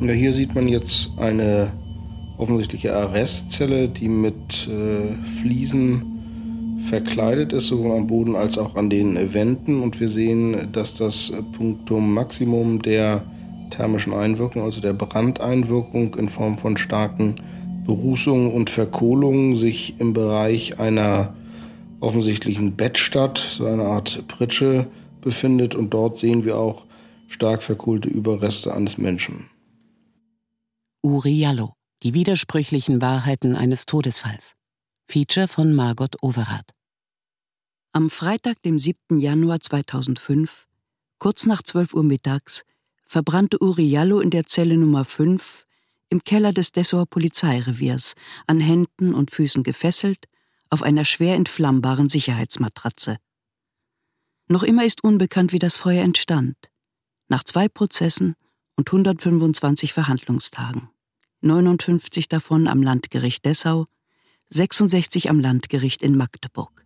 Ja, hier sieht man jetzt eine offensichtliche Arrestzelle, die mit äh, Fliesen verkleidet ist, sowohl am Boden als auch an den Wänden. Und wir sehen, dass das Punktum Maximum der thermischen Einwirkung, also der Brandeinwirkung in Form von starken Berußungen und Verkohlungen, sich im Bereich einer offensichtlichen Bettstadt, so eine Art Pritsche, befindet. Und dort sehen wir auch stark verkohlte Überreste eines Menschen. Uri Jallo, die widersprüchlichen Wahrheiten eines Todesfalls. Feature von Margot Overath. Am Freitag, dem 7. Januar 2005, kurz nach 12 Uhr mittags, verbrannte Uri Jallo in der Zelle Nummer 5 im Keller des Dessauer Polizeireviers, an Händen und Füßen gefesselt, auf einer schwer entflammbaren Sicherheitsmatratze. Noch immer ist unbekannt, wie das Feuer entstand. Nach zwei Prozessen und 125 Verhandlungstagen. 59 davon am Landgericht Dessau, 66 am Landgericht in Magdeburg.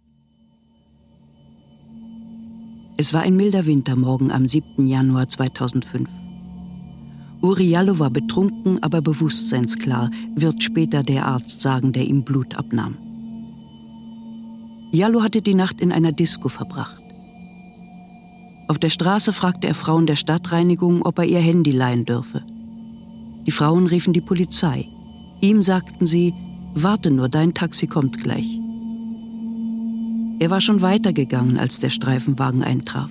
Es war ein milder Wintermorgen am 7. Januar 2005. Uriallo war betrunken, aber bewusstseinsklar, wird später der Arzt sagen, der ihm Blut abnahm. Jallo hatte die Nacht in einer Disco verbracht. Auf der Straße fragte er Frauen der Stadtreinigung, ob er ihr Handy leihen dürfe. Die Frauen riefen die Polizei. Ihm sagten sie, warte nur, dein Taxi kommt gleich. Er war schon weitergegangen, als der Streifenwagen eintraf.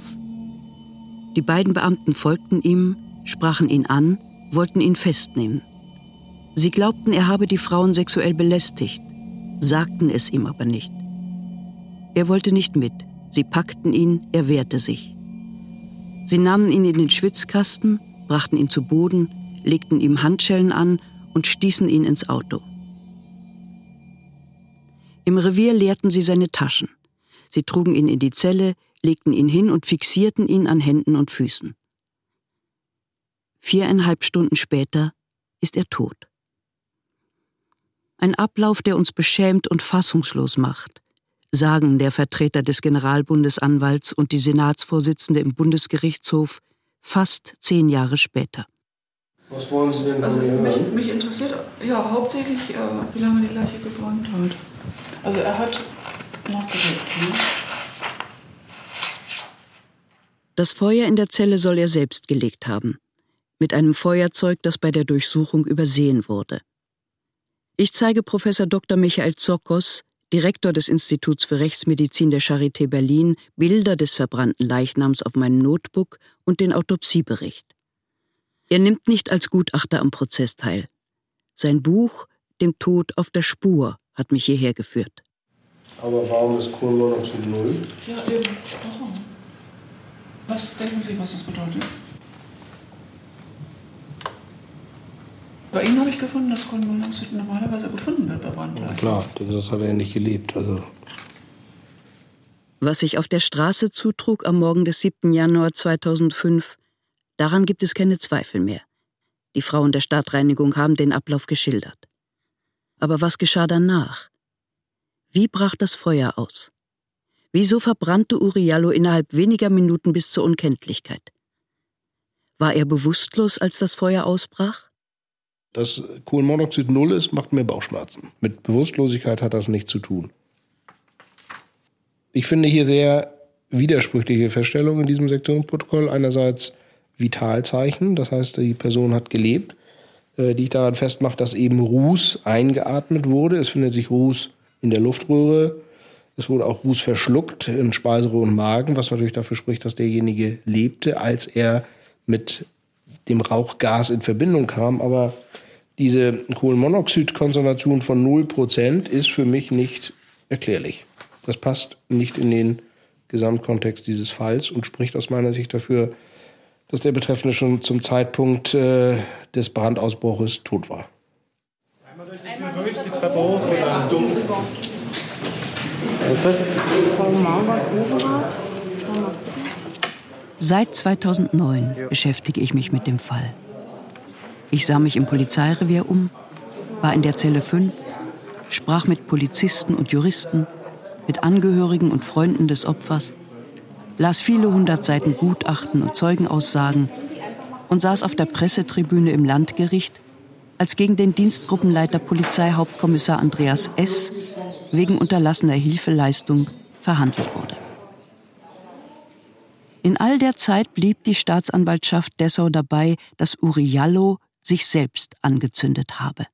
Die beiden Beamten folgten ihm, sprachen ihn an, wollten ihn festnehmen. Sie glaubten, er habe die Frauen sexuell belästigt, sagten es ihm aber nicht. Er wollte nicht mit, sie packten ihn, er wehrte sich. Sie nahmen ihn in den Schwitzkasten, brachten ihn zu Boden, legten ihm Handschellen an und stießen ihn ins Auto. Im Revier leerten sie seine Taschen. Sie trugen ihn in die Zelle, legten ihn hin und fixierten ihn an Händen und Füßen. Viereinhalb Stunden später ist er tot. Ein Ablauf, der uns beschämt und fassungslos macht, sagen der Vertreter des Generalbundesanwalts und die Senatsvorsitzende im Bundesgerichtshof fast zehn Jahre später. Was wollen Sie denn also mich, mich, interessiert ja hauptsächlich, äh, wie lange die Leiche gebrannt hat. Also er hat nachgelebt. Das Feuer in der Zelle soll er selbst gelegt haben, mit einem Feuerzeug, das bei der Durchsuchung übersehen wurde. Ich zeige Professor Dr. Michael Zokos, Direktor des Instituts für Rechtsmedizin der Charité Berlin, Bilder des verbrannten Leichnams auf meinem Notebook und den Autopsiebericht. Er nimmt nicht als Gutachter am Prozess teil. Sein Buch Dem Tod auf der Spur hat mich hierher geführt. Aber warum ist Kohlenmonoxid null? Ja, eben. Warum? Was denken Sie, was das bedeutet? Bei Ihnen habe ich gefunden, dass Kohlenmonoxid normalerweise gefunden wird bei Brandleichen. Ja, klar, das hat er ja nicht gelebt. Also. Was sich auf der Straße zutrug am Morgen des 7. Januar 2005, daran gibt es keine Zweifel mehr. Die Frauen der Stadtreinigung haben den Ablauf geschildert. Aber was geschah danach? Wie brach das Feuer aus? Wieso verbrannte Uriallo innerhalb weniger Minuten bis zur Unkenntlichkeit? War er bewusstlos, als das Feuer ausbrach? Dass Kohlenmonoxid null ist, macht mir Bauchschmerzen. Mit Bewusstlosigkeit hat das nichts zu tun. Ich finde hier sehr widersprüchliche Feststellungen in diesem Sektionsprotokoll. Einerseits Vitalzeichen, das heißt, die Person hat gelebt, äh, die ich daran festmache, dass eben Ruß eingeatmet wurde. Es findet sich Ruß in der Luftröhre. Es wurde auch Ruß verschluckt in Speiseröhre und Magen, was natürlich dafür spricht, dass derjenige lebte, als er mit dem Rauchgas in Verbindung kam. Aber diese Kohlenmonoxidkonzentration von 0% ist für mich nicht erklärlich. Das passt nicht in den Gesamtkontext dieses Falls und spricht aus meiner Sicht dafür, dass der Betreffende schon zum Zeitpunkt äh, des Brandausbruches tot war. Einmal durch die, Treppe hoch, Was ist das? Seit 2009 beschäftige ich mich mit dem Fall. Ich sah mich im Polizeirevier um, war in der Zelle 5, sprach mit Polizisten und Juristen, mit Angehörigen und Freunden des Opfers, las viele hundert Seiten Gutachten und Zeugenaussagen und saß auf der Pressetribüne im Landgericht, als gegen den Dienstgruppenleiter Polizeihauptkommissar Andreas S. wegen unterlassener Hilfeleistung verhandelt wurde. In all der Zeit blieb die Staatsanwaltschaft Dessau dabei, dass Uriallo sich selbst angezündet habe.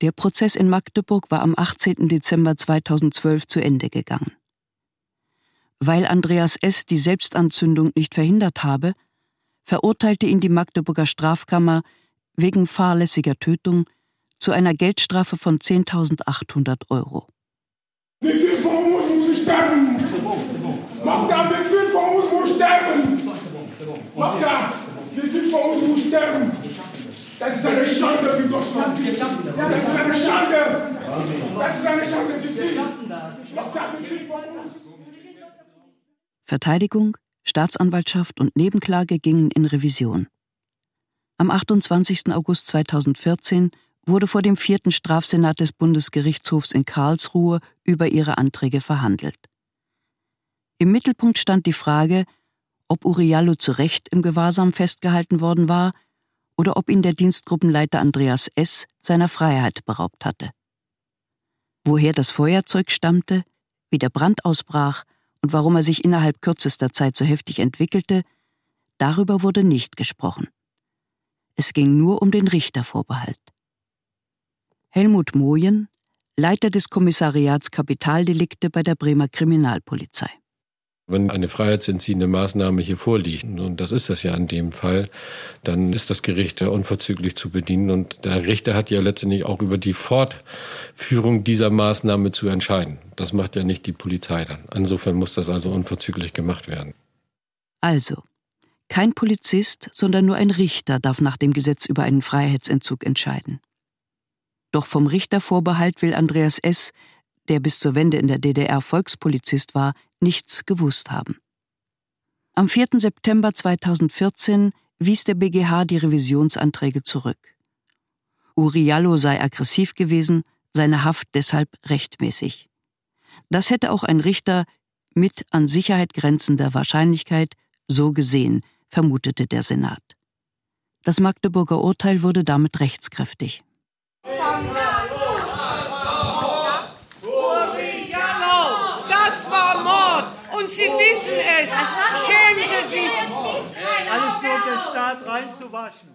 Der Prozess in Magdeburg war am 18. Dezember 2012 zu Ende gegangen. Weil Andreas S. die Selbstanzündung nicht verhindert habe, verurteilte ihn die Magdeburger Strafkammer wegen fahrlässiger Tötung zu einer Geldstrafe von 10.800 Euro. Wie viel von uns muss ich sterben? Magda, wie viel von uns muss sterben? Magda, wie viel von uns muss sterben? Das ist eine Schande für Deutschland. Das ist eine Schande. Das ist eine Schande für viel. Magda, wie viel von uns? Verteidigung, Staatsanwaltschaft und Nebenklage gingen in Revision. Am 28. August 2014 wurde vor dem vierten Strafsenat des Bundesgerichtshofs in Karlsruhe über ihre Anträge verhandelt. Im Mittelpunkt stand die Frage, ob Uriallo zu Recht im Gewahrsam festgehalten worden war oder ob ihn der Dienstgruppenleiter Andreas S. seiner Freiheit beraubt hatte. Woher das Feuerzeug stammte, wie der Brand ausbrach und warum er sich innerhalb kürzester Zeit so heftig entwickelte, darüber wurde nicht gesprochen. Es ging nur um den Richtervorbehalt. Helmut Mojen, Leiter des Kommissariats Kapitaldelikte bei der Bremer Kriminalpolizei. Wenn eine freiheitsentziehende Maßnahme hier vorliegt, und das ist das ja in dem Fall, dann ist das Gericht unverzüglich zu bedienen. Und der Richter hat ja letztendlich auch über die Fortführung dieser Maßnahme zu entscheiden. Das macht ja nicht die Polizei dann. Insofern muss das also unverzüglich gemacht werden. Also, kein Polizist, sondern nur ein Richter darf nach dem Gesetz über einen Freiheitsentzug entscheiden. Doch vom Richtervorbehalt will Andreas S., der bis zur Wende in der DDR Volkspolizist war, nichts gewusst haben. Am 4. September 2014 wies der BGH die Revisionsanträge zurück. Uriallo sei aggressiv gewesen, seine Haft deshalb rechtmäßig. Das hätte auch ein Richter mit an Sicherheit grenzender Wahrscheinlichkeit so gesehen, vermutete der Senat. Das Magdeburger Urteil wurde damit rechtskräftig. Und Sie wissen es. Schämen Sie sich. Alles nur, um den Staat reinzuwaschen.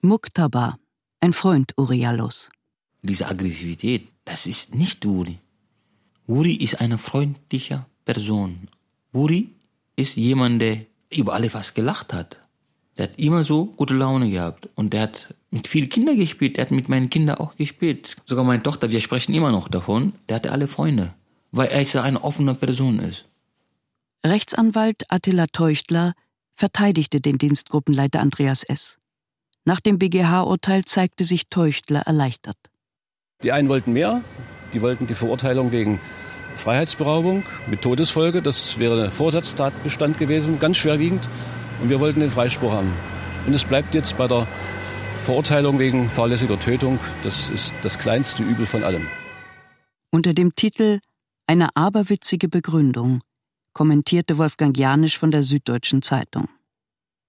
Muktaba, ein Freund Uriallos. Diese Aggressivität, das ist nicht Uri. Uri ist eine freundliche Person. Uri ist jemand, der über alle was gelacht hat. Der hat immer so gute Laune gehabt. Und der hat mit vielen Kindern gespielt. Der hat mit meinen Kindern auch gespielt. Sogar meine Tochter, wir sprechen immer noch davon. Der hatte alle Freunde. Weil er so eine offene Person ist. Rechtsanwalt Attila Teuchtler verteidigte den Dienstgruppenleiter Andreas S. Nach dem BGH-Urteil zeigte sich Teuchtler erleichtert. Die einen wollten mehr, die wollten die Verurteilung wegen Freiheitsberaubung mit Todesfolge, das wäre ein Vorsatztatbestand gewesen, ganz schwerwiegend. Und wir wollten den Freispruch haben. Und es bleibt jetzt bei der Verurteilung wegen fahrlässiger Tötung. Das ist das kleinste Übel von allem. Unter dem Titel Eine aberwitzige Begründung kommentierte Wolfgang Janisch von der Süddeutschen Zeitung.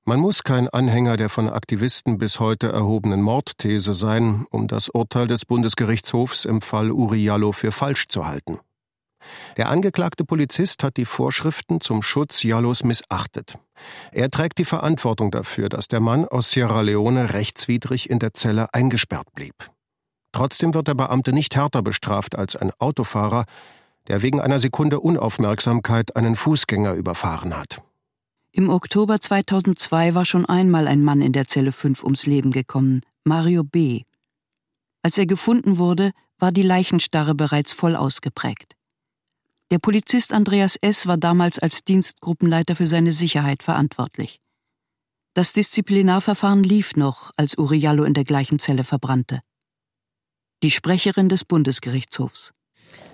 Man muss kein Anhänger der von Aktivisten bis heute erhobenen Mordthese sein, um das Urteil des Bundesgerichtshofs im Fall Uriallo für falsch zu halten. Der angeklagte Polizist hat die Vorschriften zum Schutz Jallos missachtet. Er trägt die Verantwortung dafür, dass der Mann aus Sierra Leone rechtswidrig in der Zelle eingesperrt blieb. Trotzdem wird der Beamte nicht härter bestraft als ein Autofahrer, der wegen einer Sekunde Unaufmerksamkeit einen Fußgänger überfahren hat. Im Oktober 2002 war schon einmal ein Mann in der Zelle 5 ums Leben gekommen, Mario B. Als er gefunden wurde, war die Leichenstarre bereits voll ausgeprägt. Der Polizist Andreas S. war damals als Dienstgruppenleiter für seine Sicherheit verantwortlich. Das Disziplinarverfahren lief noch, als Uriallo in der gleichen Zelle verbrannte. Die Sprecherin des Bundesgerichtshofs.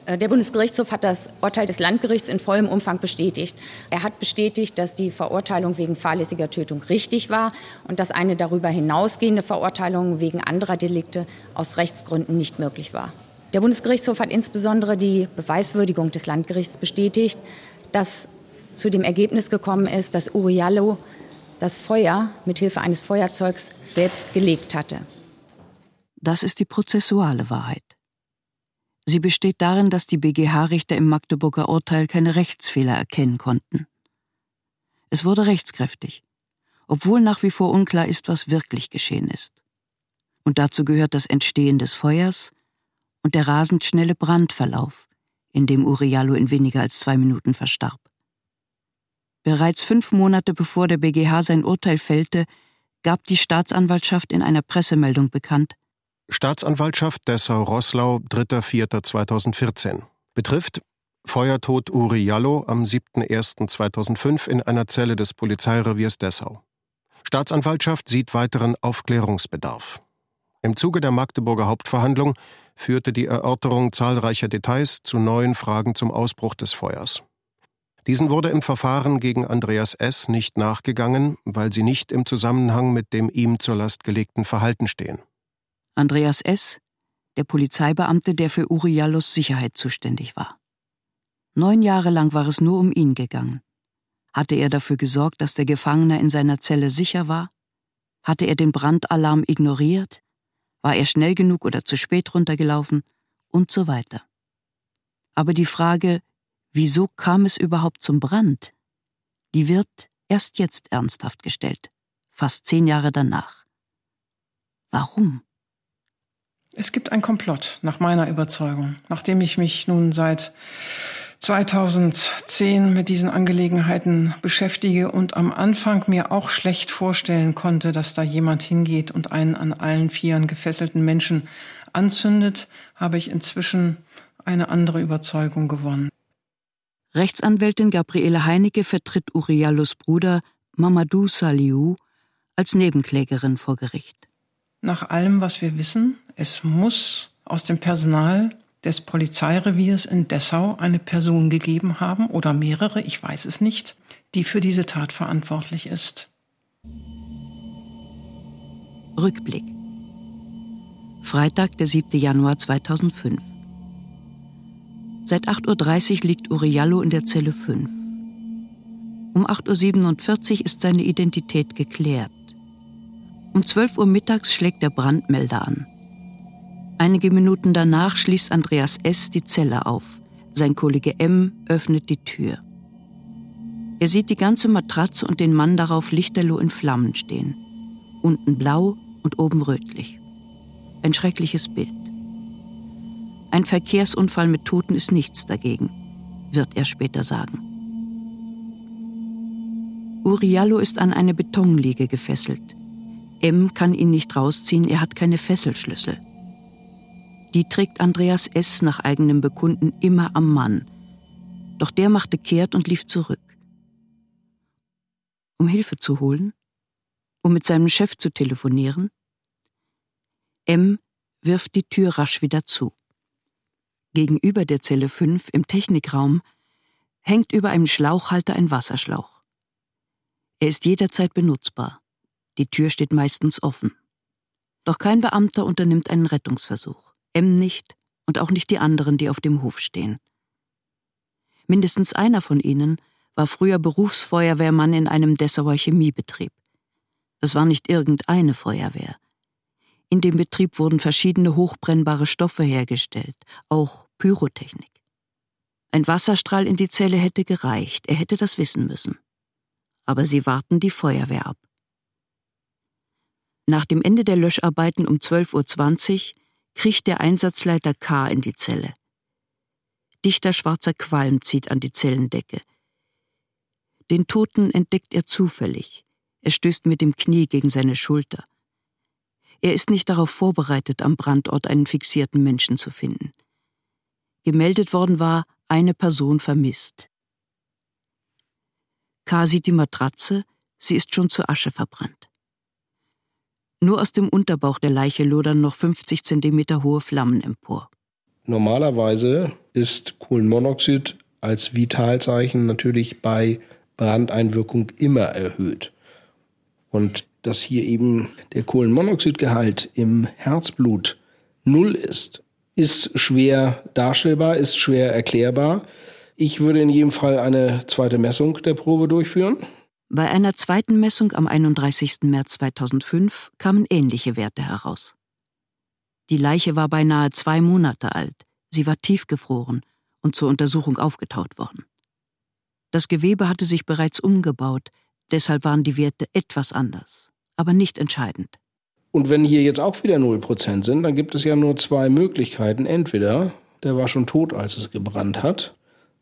Äh, der Bundesgerichtshof hat das Urteil des Landgerichts in vollem Umfang bestätigt. Er hat bestätigt, dass die Verurteilung wegen fahrlässiger Tötung richtig war und dass eine darüber hinausgehende Verurteilung wegen anderer Delikte aus Rechtsgründen nicht möglich war. Der Bundesgerichtshof hat insbesondere die Beweiswürdigung des Landgerichts bestätigt, das zu dem Ergebnis gekommen ist, dass Uriallo das Feuer mit Hilfe eines Feuerzeugs selbst gelegt hatte. Das ist die prozessuale Wahrheit. Sie besteht darin, dass die BGH-Richter im Magdeburger Urteil keine Rechtsfehler erkennen konnten. Es wurde rechtskräftig, obwohl nach wie vor unklar ist, was wirklich geschehen ist. Und dazu gehört das Entstehen des Feuers und der rasend schnelle Brandverlauf, in dem Uriallo in weniger als zwei Minuten verstarb. Bereits fünf Monate bevor der BGH sein Urteil fällte, gab die Staatsanwaltschaft in einer Pressemeldung bekannt, Staatsanwaltschaft Dessau-Rosslau, 3.4.2014. Betrifft Feuertod Uri Jallo am 7.1.2005 in einer Zelle des Polizeireviers Dessau. Staatsanwaltschaft sieht weiteren Aufklärungsbedarf. Im Zuge der Magdeburger Hauptverhandlung führte die Erörterung zahlreicher Details zu neuen Fragen zum Ausbruch des Feuers. Diesen wurde im Verfahren gegen Andreas S. nicht nachgegangen, weil sie nicht im Zusammenhang mit dem ihm zur Last gelegten Verhalten stehen. Andreas S., der Polizeibeamte, der für Uriallos Sicherheit zuständig war. Neun Jahre lang war es nur um ihn gegangen. Hatte er dafür gesorgt, dass der Gefangene in seiner Zelle sicher war? Hatte er den Brandalarm ignoriert? War er schnell genug oder zu spät runtergelaufen? Und so weiter. Aber die Frage, wieso kam es überhaupt zum Brand, die wird erst jetzt ernsthaft gestellt, fast zehn Jahre danach. Warum? Es gibt ein Komplott, nach meiner Überzeugung. Nachdem ich mich nun seit 2010 mit diesen Angelegenheiten beschäftige und am Anfang mir auch schlecht vorstellen konnte, dass da jemand hingeht und einen an allen Vieren gefesselten Menschen anzündet, habe ich inzwischen eine andere Überzeugung gewonnen. Rechtsanwältin Gabriele Heinecke vertritt Uriallos Bruder Mamadou Saliou als Nebenklägerin vor Gericht. Nach allem, was wir wissen, es muss aus dem Personal des Polizeireviers in Dessau eine Person gegeben haben oder mehrere, ich weiß es nicht, die für diese Tat verantwortlich ist. Rückblick. Freitag, der 7. Januar 2005. Seit 8.30 Uhr liegt Uriallo in der Zelle 5. Um 8.47 Uhr ist seine Identität geklärt. Um 12 Uhr mittags schlägt der Brandmelder an. Einige Minuten danach schließt Andreas S. die Zelle auf. Sein Kollege M. öffnet die Tür. Er sieht die ganze Matratze und den Mann darauf lichterloh in Flammen stehen. Unten blau und oben rötlich. Ein schreckliches Bild. Ein Verkehrsunfall mit Toten ist nichts dagegen, wird er später sagen. Uriallo ist an eine Betonliege gefesselt. M kann ihn nicht rausziehen, er hat keine Fesselschlüssel. Die trägt Andreas S. nach eigenem Bekunden immer am Mann. Doch der machte kehrt und lief zurück. Um Hilfe zu holen? Um mit seinem Chef zu telefonieren? M wirft die Tür rasch wieder zu. Gegenüber der Zelle 5 im Technikraum hängt über einem Schlauchhalter ein Wasserschlauch. Er ist jederzeit benutzbar. Die Tür steht meistens offen. Doch kein Beamter unternimmt einen Rettungsversuch. M nicht und auch nicht die anderen, die auf dem Hof stehen. Mindestens einer von ihnen war früher Berufsfeuerwehrmann in einem Dessauer Chemiebetrieb. Das war nicht irgendeine Feuerwehr. In dem Betrieb wurden verschiedene hochbrennbare Stoffe hergestellt, auch Pyrotechnik. Ein Wasserstrahl in die Zelle hätte gereicht, er hätte das wissen müssen. Aber sie warten die Feuerwehr ab. Nach dem Ende der Löscharbeiten um 12.20 Uhr kriecht der Einsatzleiter K. in die Zelle. Dichter schwarzer Qualm zieht an die Zellendecke. Den Toten entdeckt er zufällig. Er stößt mit dem Knie gegen seine Schulter. Er ist nicht darauf vorbereitet, am Brandort einen fixierten Menschen zu finden. Gemeldet worden war, eine Person vermisst. K. sieht die Matratze, sie ist schon zu Asche verbrannt. Nur aus dem Unterbauch der Leiche lodern noch 50 Zentimeter hohe Flammen empor. Normalerweise ist Kohlenmonoxid als Vitalzeichen natürlich bei Brandeinwirkung immer erhöht. Und dass hier eben der Kohlenmonoxidgehalt im Herzblut null ist, ist schwer darstellbar, ist schwer erklärbar. Ich würde in jedem Fall eine zweite Messung der Probe durchführen. Bei einer zweiten Messung am 31. März 2005 kamen ähnliche Werte heraus. Die Leiche war beinahe zwei Monate alt, sie war tiefgefroren und zur Untersuchung aufgetaut worden. Das Gewebe hatte sich bereits umgebaut, deshalb waren die Werte etwas anders, aber nicht entscheidend. Und wenn hier jetzt auch wieder 0% sind, dann gibt es ja nur zwei Möglichkeiten. Entweder der war schon tot, als es gebrannt hat,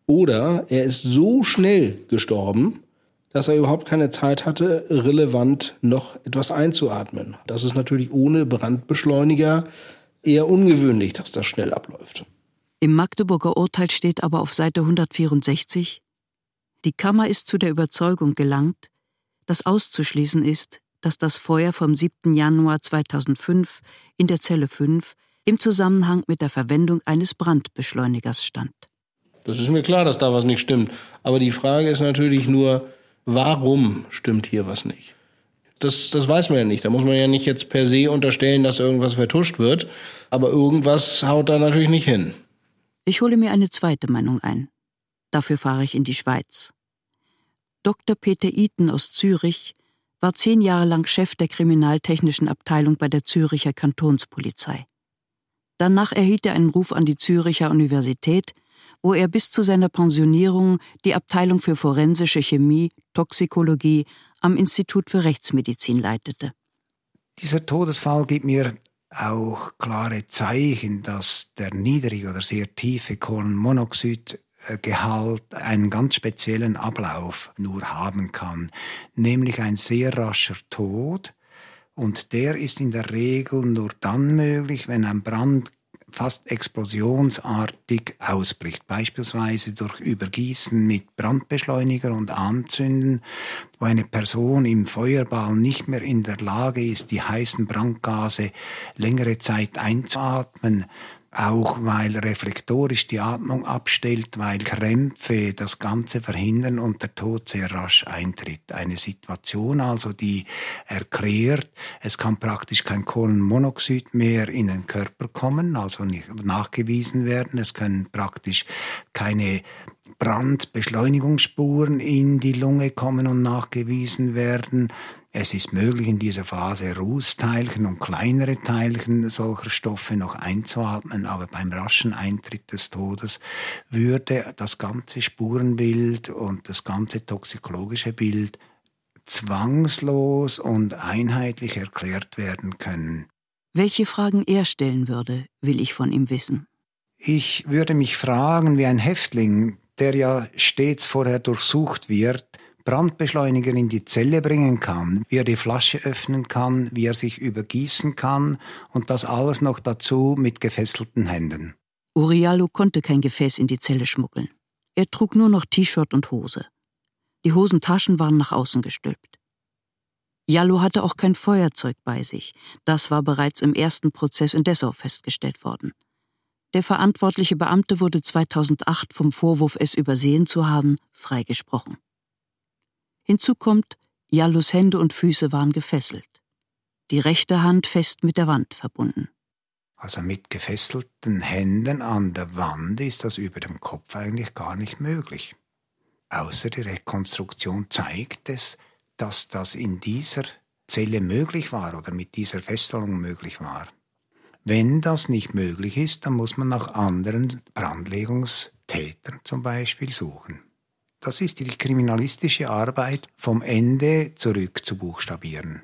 oder er ist so schnell gestorben, dass er überhaupt keine Zeit hatte, relevant noch etwas einzuatmen. Das ist natürlich ohne Brandbeschleuniger eher ungewöhnlich, dass das schnell abläuft. Im Magdeburger Urteil steht aber auf Seite 164, die Kammer ist zu der Überzeugung gelangt, dass auszuschließen ist, dass das Feuer vom 7. Januar 2005 in der Zelle 5 im Zusammenhang mit der Verwendung eines Brandbeschleunigers stand. Das ist mir klar, dass da was nicht stimmt. Aber die Frage ist natürlich nur, warum stimmt hier was nicht? Das, das weiß man ja nicht. Da muss man ja nicht jetzt per se unterstellen, dass irgendwas vertuscht wird. Aber irgendwas haut da natürlich nicht hin. Ich hole mir eine zweite Meinung ein. Dafür fahre ich in die Schweiz. Dr. Peter Iten aus Zürich war zehn Jahre lang Chef der kriminaltechnischen Abteilung bei der Züricher Kantonspolizei. Danach erhielt er einen Ruf an die Züricher Universität, wo er bis zu seiner Pensionierung die Abteilung für forensische Chemie, Toxikologie am Institut für Rechtsmedizin leitete. Dieser Todesfall gibt mir auch klare Zeichen, dass der niedrige oder sehr tiefe Kohlenmonoxid Gehalt einen ganz speziellen Ablauf nur haben kann, nämlich ein sehr rascher Tod. Und der ist in der Regel nur dann möglich, wenn ein Brand fast explosionsartig ausbricht, beispielsweise durch Übergießen mit Brandbeschleuniger und Anzünden, wo eine Person im Feuerball nicht mehr in der Lage ist, die heißen Brandgase längere Zeit einzuatmen, auch weil reflektorisch die Atmung abstellt, weil Krämpfe das Ganze verhindern und der Tod sehr rasch eintritt. Eine Situation also, die erklärt, es kann praktisch kein Kohlenmonoxid mehr in den Körper kommen, also nicht nachgewiesen werden. Es können praktisch keine Brandbeschleunigungsspuren in die Lunge kommen und nachgewiesen werden. Es ist möglich, in dieser Phase Rußteilchen und kleinere Teilchen solcher Stoffe noch einzuatmen, aber beim raschen Eintritt des Todes würde das ganze Spurenbild und das ganze toxikologische Bild zwangslos und einheitlich erklärt werden können. Welche Fragen er stellen würde, will ich von ihm wissen. Ich würde mich fragen, wie ein Häftling, der ja stets vorher durchsucht wird, Brandbeschleuniger in die Zelle bringen kann, wie er die Flasche öffnen kann, wie er sich übergießen kann und das alles noch dazu mit gefesselten Händen. Uriallo konnte kein Gefäß in die Zelle schmuggeln. Er trug nur noch T-Shirt und Hose. Die Hosentaschen waren nach außen gestülpt. Jallo hatte auch kein Feuerzeug bei sich. Das war bereits im ersten Prozess in Dessau festgestellt worden. Der verantwortliche Beamte wurde 2008 vom Vorwurf, es übersehen zu haben, freigesprochen. Hinzu kommt, Jallos Hände und Füße waren gefesselt. Die rechte Hand fest mit der Wand verbunden. Also mit gefesselten Händen an der Wand ist das über dem Kopf eigentlich gar nicht möglich. Außer die Rekonstruktion zeigt es, dass das in dieser Zelle möglich war oder mit dieser Fesselung möglich war. Wenn das nicht möglich ist, dann muss man nach anderen Brandlegungstätern zum Beispiel suchen. Das ist die kriminalistische Arbeit, vom Ende zurück zu buchstabieren.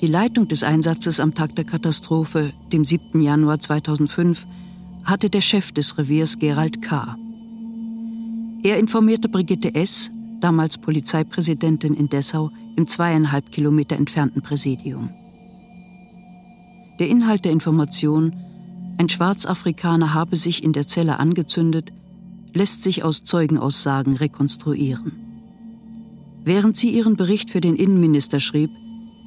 Die Leitung des Einsatzes am Tag der Katastrophe, dem 7. Januar 2005, hatte der Chef des Reviers Gerald K. Er informierte Brigitte S., damals Polizeipräsidentin in Dessau, im zweieinhalb Kilometer entfernten Präsidium. Der Inhalt der Information, ein Schwarzafrikaner habe sich in der Zelle angezündet, lässt sich aus Zeugenaussagen rekonstruieren. Während sie ihren Bericht für den Innenminister schrieb,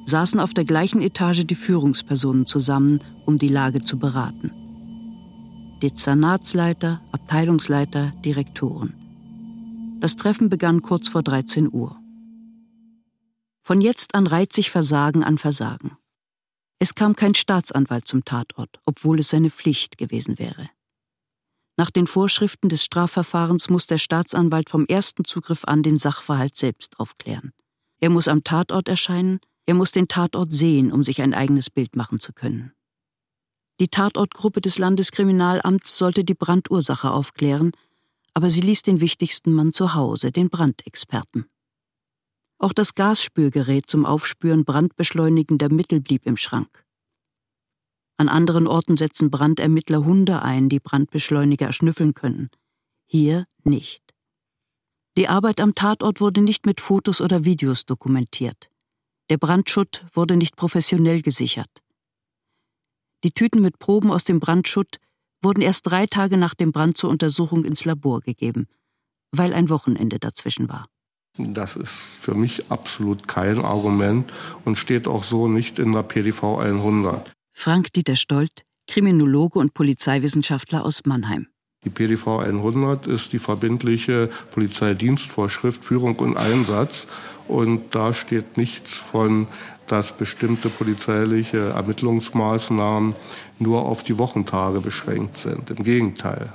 saßen auf der gleichen Etage die Führungspersonen zusammen, um die Lage zu beraten. Dezernatsleiter, Abteilungsleiter, Direktoren. Das Treffen begann kurz vor 13 Uhr. Von jetzt an reiht sich Versagen an Versagen. Es kam kein Staatsanwalt zum Tatort, obwohl es seine Pflicht gewesen wäre. Nach den Vorschriften des Strafverfahrens muss der Staatsanwalt vom ersten Zugriff an den Sachverhalt selbst aufklären. Er muss am Tatort erscheinen, er muss den Tatort sehen, um sich ein eigenes Bild machen zu können. Die Tatortgruppe des Landeskriminalamts sollte die Brandursache aufklären, aber sie ließ den wichtigsten Mann zu Hause, den Brandexperten. Auch das Gasspürgerät zum Aufspüren brandbeschleunigender Mittel blieb im Schrank. An anderen Orten setzen Brandermittler Hunde ein, die Brandbeschleuniger erschnüffeln können. Hier nicht. Die Arbeit am Tatort wurde nicht mit Fotos oder Videos dokumentiert. Der Brandschutt wurde nicht professionell gesichert. Die Tüten mit Proben aus dem Brandschutt wurden erst drei Tage nach dem Brand zur Untersuchung ins Labor gegeben, weil ein Wochenende dazwischen war. Das ist für mich absolut kein Argument und steht auch so nicht in der PDV 100. Frank-Dieter Stolt, Kriminologe und Polizeiwissenschaftler aus Mannheim. Die PDV 100 ist die verbindliche Polizeidienstvorschrift Führung und Einsatz und da steht nichts von, dass bestimmte polizeiliche Ermittlungsmaßnahmen nur auf die Wochentage beschränkt sind. Im Gegenteil.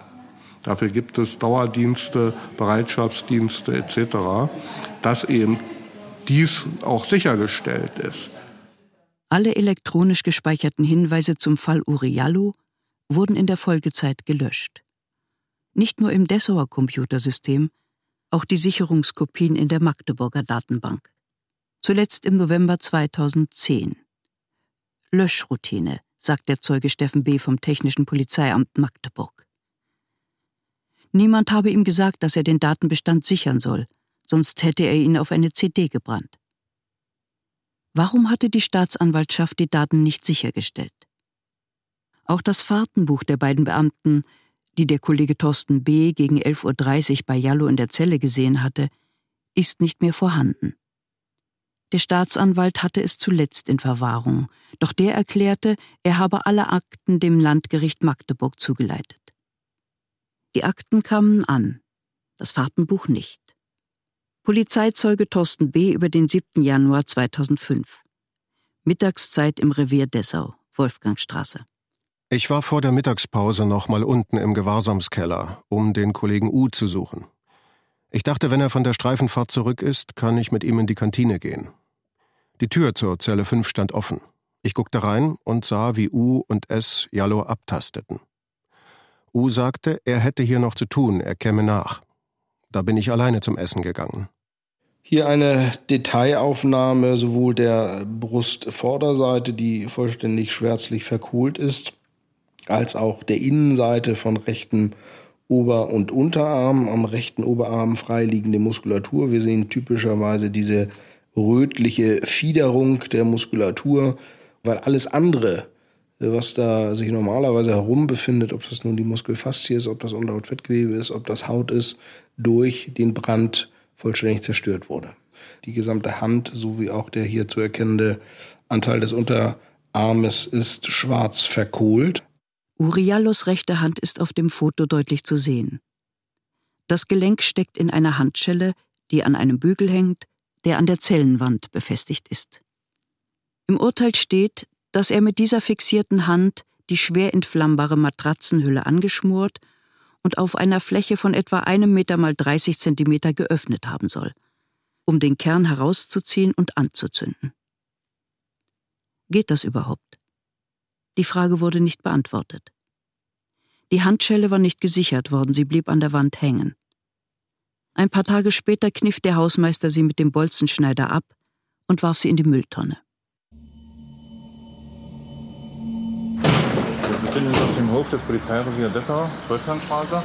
Dafür gibt es Dauerdienste, Bereitschaftsdienste etc., dass eben dies auch sichergestellt ist. Alle elektronisch gespeicherten Hinweise zum Fall Uriallo wurden in der Folgezeit gelöscht. Nicht nur im Dessauer Computersystem, auch die Sicherungskopien in der Magdeburger Datenbank. Zuletzt im November 2010. Löschroutine, sagt der Zeuge Steffen B. vom Technischen Polizeiamt Magdeburg. Niemand habe ihm gesagt, dass er den Datenbestand sichern soll, sonst hätte er ihn auf eine CD gebrannt. Warum hatte die Staatsanwaltschaft die Daten nicht sichergestellt? Auch das Fahrtenbuch der beiden Beamten, die der Kollege Thorsten B. gegen 11.30 Uhr bei Jallo in der Zelle gesehen hatte, ist nicht mehr vorhanden. Der Staatsanwalt hatte es zuletzt in Verwahrung, doch der erklärte, er habe alle Akten dem Landgericht Magdeburg zugeleitet. Die Akten kamen an, das Fahrtenbuch nicht. Polizeizeuge Thorsten B. über den 7. Januar 2005. Mittagszeit im Revier Dessau, Wolfgangstraße. Ich war vor der Mittagspause noch mal unten im Gewahrsamskeller, um den Kollegen U zu suchen. Ich dachte, wenn er von der Streifenfahrt zurück ist, kann ich mit ihm in die Kantine gehen. Die Tür zur Zelle 5 stand offen. Ich guckte rein und sah, wie U und S Jallo abtasteten. U sagte, er hätte hier noch zu tun, er käme nach. Da bin ich alleine zum Essen gegangen. Hier eine Detailaufnahme sowohl der Brustvorderseite, die vollständig schwärzlich verkohlt ist, als auch der Innenseite von rechten Ober- und Unterarm, am rechten Oberarm freiliegende Muskulatur. Wir sehen typischerweise diese rötliche Fiederung der Muskulatur, weil alles andere was da sich normalerweise herum befindet, ob das nun die Muskelfaszie ist, ob das Unterhautfettgewebe ist, ob das Haut ist, durch den Brand vollständig zerstört wurde. Die gesamte Hand sowie auch der hier zu erkennende Anteil des Unterarmes ist schwarz verkohlt. Uriallos rechte Hand ist auf dem Foto deutlich zu sehen. Das Gelenk steckt in einer Handschelle, die an einem Bügel hängt, der an der Zellenwand befestigt ist. Im Urteil steht, dass er mit dieser fixierten Hand die schwer entflammbare Matratzenhülle angeschmort und auf einer Fläche von etwa einem Meter mal 30 Zentimeter geöffnet haben soll, um den Kern herauszuziehen und anzuzünden. Geht das überhaupt? Die Frage wurde nicht beantwortet. Die Handschelle war nicht gesichert worden, sie blieb an der Wand hängen. Ein paar Tage später kniff der Hausmeister sie mit dem Bolzenschneider ab und warf sie in die Mülltonne. Befinden uns auf dem Hof des Polizeirevier Dessau, Wolfgangstraße.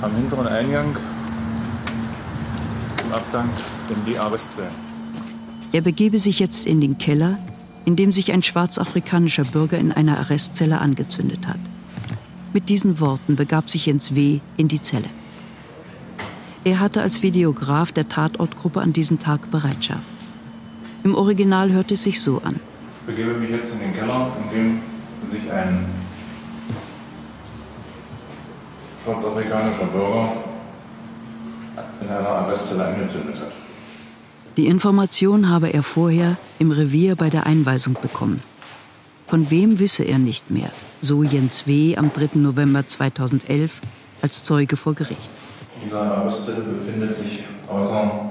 Am hinteren Eingang zum Abgang in die Arrestzelle. Er begebe sich jetzt in den Keller, in dem sich ein schwarzafrikanischer Bürger in einer Arrestzelle angezündet hat. Mit diesen Worten begab sich Jens W. in die Zelle. Er hatte als Videograf der Tatortgruppe an diesem Tag Bereitschaft. Im Original hörte es sich so an begebe mich jetzt in den Keller, in dem sich ein schwarzafrikanischer Bürger in einer Arrestzelle angezündet hat. Die Information habe er vorher im Revier bei der Einweisung bekommen. Von wem wisse er nicht mehr, so Jens W. am 3. November 2011 als Zeuge vor Gericht. In seiner Arrestzelle befindet sich außer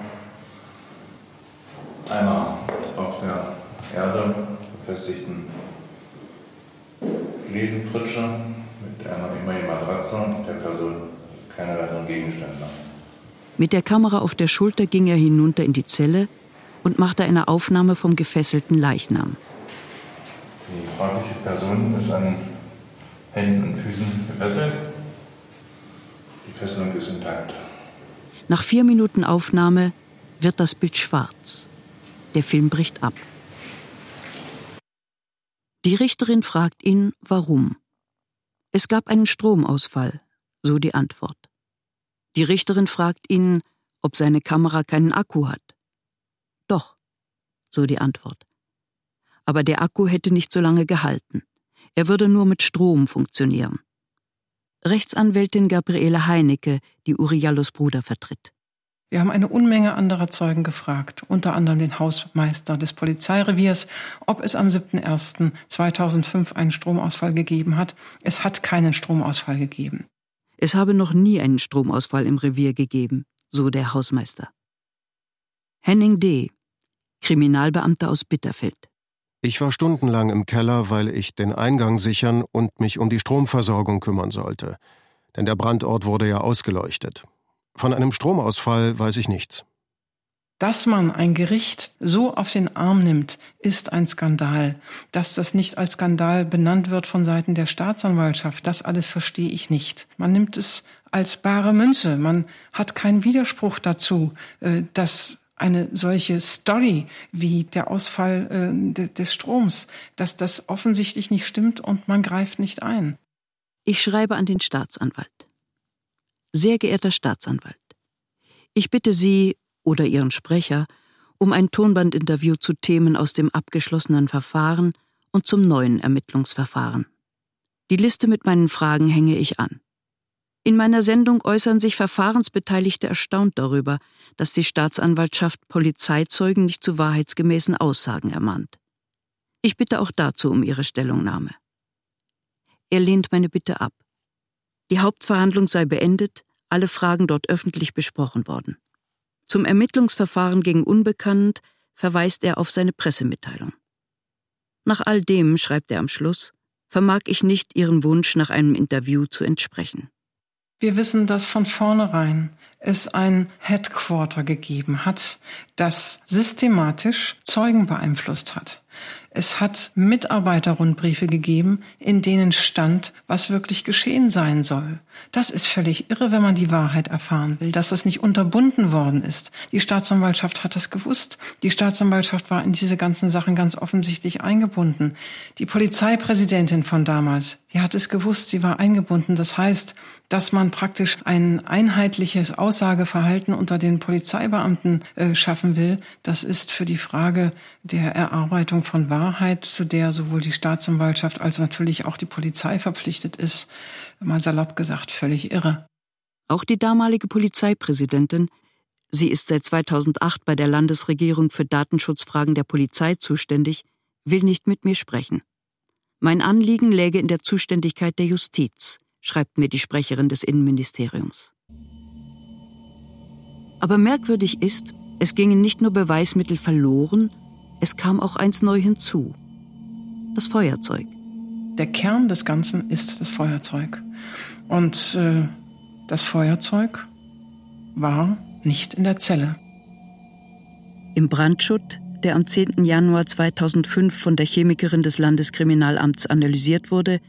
einer auf der Erde befestigten Fliesenpritsche mit einer immerhin Matratze und der Person keine weiteren Gegenstände. Mit der Kamera auf der Schulter ging er hinunter in die Zelle und machte eine Aufnahme vom gefesselten Leichnam. Die fragliche Person ist an Händen und Füßen gefesselt. Die Fesselung ist intakt. Nach vier Minuten Aufnahme wird das Bild schwarz. Der Film bricht ab. Die Richterin fragt ihn, warum. Es gab einen Stromausfall, so die Antwort. Die Richterin fragt ihn, ob seine Kamera keinen Akku hat. Doch, so die Antwort. Aber der Akku hätte nicht so lange gehalten. Er würde nur mit Strom funktionieren. Rechtsanwältin Gabriele Heinecke, die Uriallos Bruder vertritt. Wir haben eine Unmenge anderer Zeugen gefragt, unter anderem den Hausmeister des Polizeireviers, ob es am 7.1.2005 einen Stromausfall gegeben hat. Es hat keinen Stromausfall gegeben. Es habe noch nie einen Stromausfall im Revier gegeben, so der Hausmeister. Henning D., Kriminalbeamter aus Bitterfeld. Ich war stundenlang im Keller, weil ich den Eingang sichern und mich um die Stromversorgung kümmern sollte. Denn der Brandort wurde ja ausgeleuchtet. Von einem Stromausfall weiß ich nichts. Dass man ein Gericht so auf den Arm nimmt, ist ein Skandal. Dass das nicht als Skandal benannt wird von Seiten der Staatsanwaltschaft, das alles verstehe ich nicht. Man nimmt es als bare Münze. Man hat keinen Widerspruch dazu, äh, dass eine solche Story wie der Ausfall äh, des Stroms, dass das offensichtlich nicht stimmt und man greift nicht ein. Ich schreibe an den Staatsanwalt. Sehr geehrter Staatsanwalt, ich bitte Sie oder Ihren Sprecher um ein Tonbandinterview zu Themen aus dem abgeschlossenen Verfahren und zum neuen Ermittlungsverfahren. Die Liste mit meinen Fragen hänge ich an. In meiner Sendung äußern sich Verfahrensbeteiligte erstaunt darüber, dass die Staatsanwaltschaft Polizeizeugen nicht zu wahrheitsgemäßen Aussagen ermahnt. Ich bitte auch dazu um Ihre Stellungnahme. Er lehnt meine Bitte ab. Die Hauptverhandlung sei beendet, alle Fragen dort öffentlich besprochen worden. Zum Ermittlungsverfahren gegen Unbekannt verweist er auf seine Pressemitteilung. Nach all dem, schreibt er am Schluss, vermag ich nicht Ihrem Wunsch nach einem Interview zu entsprechen. Wir wissen, dass von vornherein es ein Headquarter gegeben hat, das systematisch Zeugen beeinflusst hat. Es hat Mitarbeiterrundbriefe gegeben, in denen stand, was wirklich geschehen sein soll. Das ist völlig irre, wenn man die Wahrheit erfahren will, dass das nicht unterbunden worden ist. Die Staatsanwaltschaft hat das gewusst. Die Staatsanwaltschaft war in diese ganzen Sachen ganz offensichtlich eingebunden. Die Polizeipräsidentin von damals, die hat es gewusst, sie war eingebunden. Das heißt, dass man praktisch ein einheitliches Aussageverhalten unter den Polizeibeamten äh, schaffen will, das ist für die Frage der Erarbeitung von Wahrheit, zu der sowohl die Staatsanwaltschaft als natürlich auch die Polizei verpflichtet ist, mal salopp gesagt, völlig irre. Auch die damalige Polizeipräsidentin, sie ist seit 2008 bei der Landesregierung für Datenschutzfragen der Polizei zuständig, will nicht mit mir sprechen. Mein Anliegen läge in der Zuständigkeit der Justiz, schreibt mir die Sprecherin des Innenministeriums. Aber merkwürdig ist, es gingen nicht nur Beweismittel verloren, es kam auch eins neu hinzu. Das Feuerzeug. Der Kern des Ganzen ist das Feuerzeug. Und äh, das Feuerzeug war nicht in der Zelle. Im Brandschutt, der am 10. Januar 2005 von der Chemikerin des Landeskriminalamts analysiert wurde,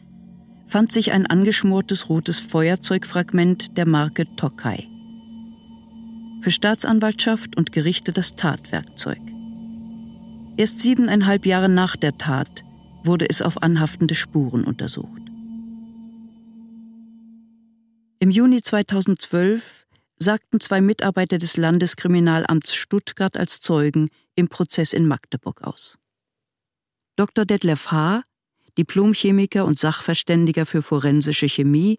fand sich ein angeschmortes rotes Feuerzeugfragment der Marke Tokai. Für Staatsanwaltschaft und Gerichte das Tatwerkzeug. Erst siebeneinhalb Jahre nach der Tat wurde es auf anhaftende Spuren untersucht. Im Juni 2012 sagten zwei Mitarbeiter des Landeskriminalamts Stuttgart als Zeugen im Prozess in Magdeburg aus. Dr. Detlef H., Diplomchemiker und Sachverständiger für forensische Chemie,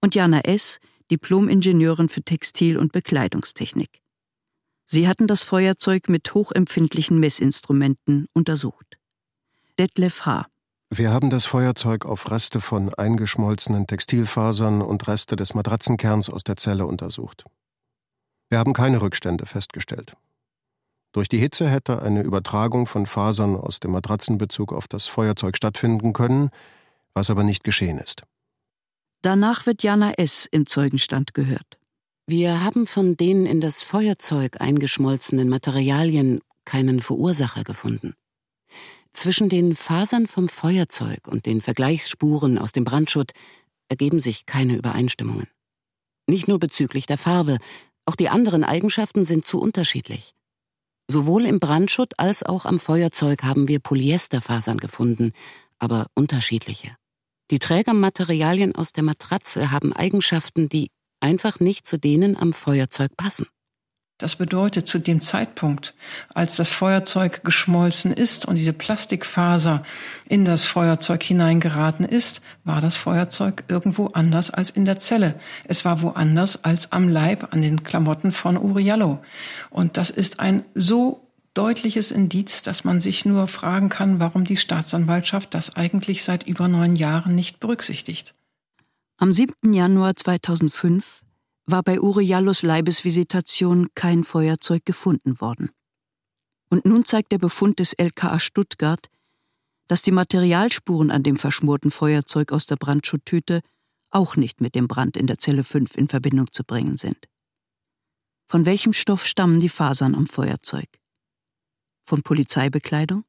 und Jana S., Diplomingenieurin für Textil- und Bekleidungstechnik. Sie hatten das Feuerzeug mit hochempfindlichen Messinstrumenten untersucht. Detlef H. Wir haben das Feuerzeug auf Reste von eingeschmolzenen Textilfasern und Reste des Matratzenkerns aus der Zelle untersucht. Wir haben keine Rückstände festgestellt. Durch die Hitze hätte eine Übertragung von Fasern aus dem Matratzenbezug auf das Feuerzeug stattfinden können, was aber nicht geschehen ist. Danach wird Jana S. im Zeugenstand gehört. Wir haben von den in das Feuerzeug eingeschmolzenen Materialien keinen Verursacher gefunden. Zwischen den Fasern vom Feuerzeug und den Vergleichsspuren aus dem Brandschutt ergeben sich keine Übereinstimmungen. Nicht nur bezüglich der Farbe, auch die anderen Eigenschaften sind zu unterschiedlich. Sowohl im Brandschutt als auch am Feuerzeug haben wir Polyesterfasern gefunden, aber unterschiedliche. Die Trägermaterialien aus der Matratze haben Eigenschaften, die einfach nicht zu denen am Feuerzeug passen. Das bedeutet, zu dem Zeitpunkt, als das Feuerzeug geschmolzen ist und diese Plastikfaser in das Feuerzeug hineingeraten ist, war das Feuerzeug irgendwo anders als in der Zelle. Es war woanders als am Leib, an den Klamotten von Uriallo. Und das ist ein so deutliches Indiz, dass man sich nur fragen kann, warum die Staatsanwaltschaft das eigentlich seit über neun Jahren nicht berücksichtigt. Am 7. Januar 2005 war bei Uriallos Leibesvisitation kein Feuerzeug gefunden worden. Und nun zeigt der Befund des LKA Stuttgart, dass die Materialspuren an dem verschmorten Feuerzeug aus der Brandschutttüte auch nicht mit dem Brand in der Zelle 5 in Verbindung zu bringen sind. Von welchem Stoff stammen die Fasern am Feuerzeug? Von Polizeibekleidung?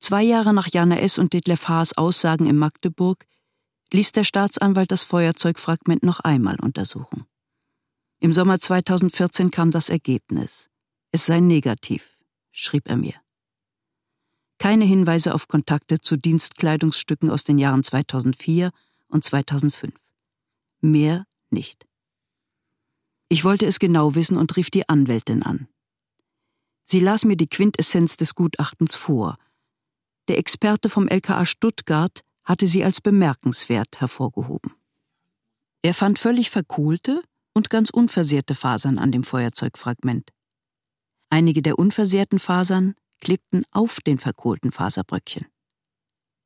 Zwei Jahre nach Jana S. und Detlef Haas Aussagen in Magdeburg ließ der Staatsanwalt das Feuerzeugfragment noch einmal untersuchen. Im Sommer 2014 kam das Ergebnis. Es sei negativ, schrieb er mir. Keine Hinweise auf Kontakte zu Dienstkleidungsstücken aus den Jahren 2004 und 2005. Mehr nicht. Ich wollte es genau wissen und rief die Anwältin an. Sie las mir die Quintessenz des Gutachtens vor. Der Experte vom LKA Stuttgart hatte sie als bemerkenswert hervorgehoben. Er fand völlig verkohlte und ganz unversehrte Fasern an dem Feuerzeugfragment. Einige der unversehrten Fasern klebten auf den verkohlten Faserbröckchen.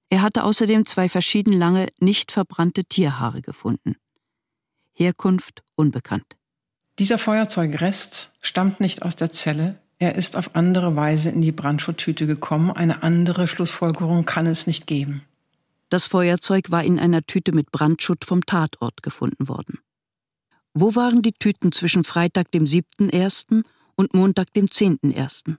Er hatte außerdem zwei verschieden lange, nicht verbrannte Tierhaare gefunden. Herkunft unbekannt. Dieser Feuerzeugrest stammt nicht aus der Zelle, er ist auf andere Weise in die Brandschutttüte gekommen, eine andere Schlussfolgerung kann es nicht geben. Das Feuerzeug war in einer Tüte mit Brandschutt vom Tatort gefunden worden. Wo waren die Tüten zwischen Freitag, dem 7.1. und Montag, dem 10.1.?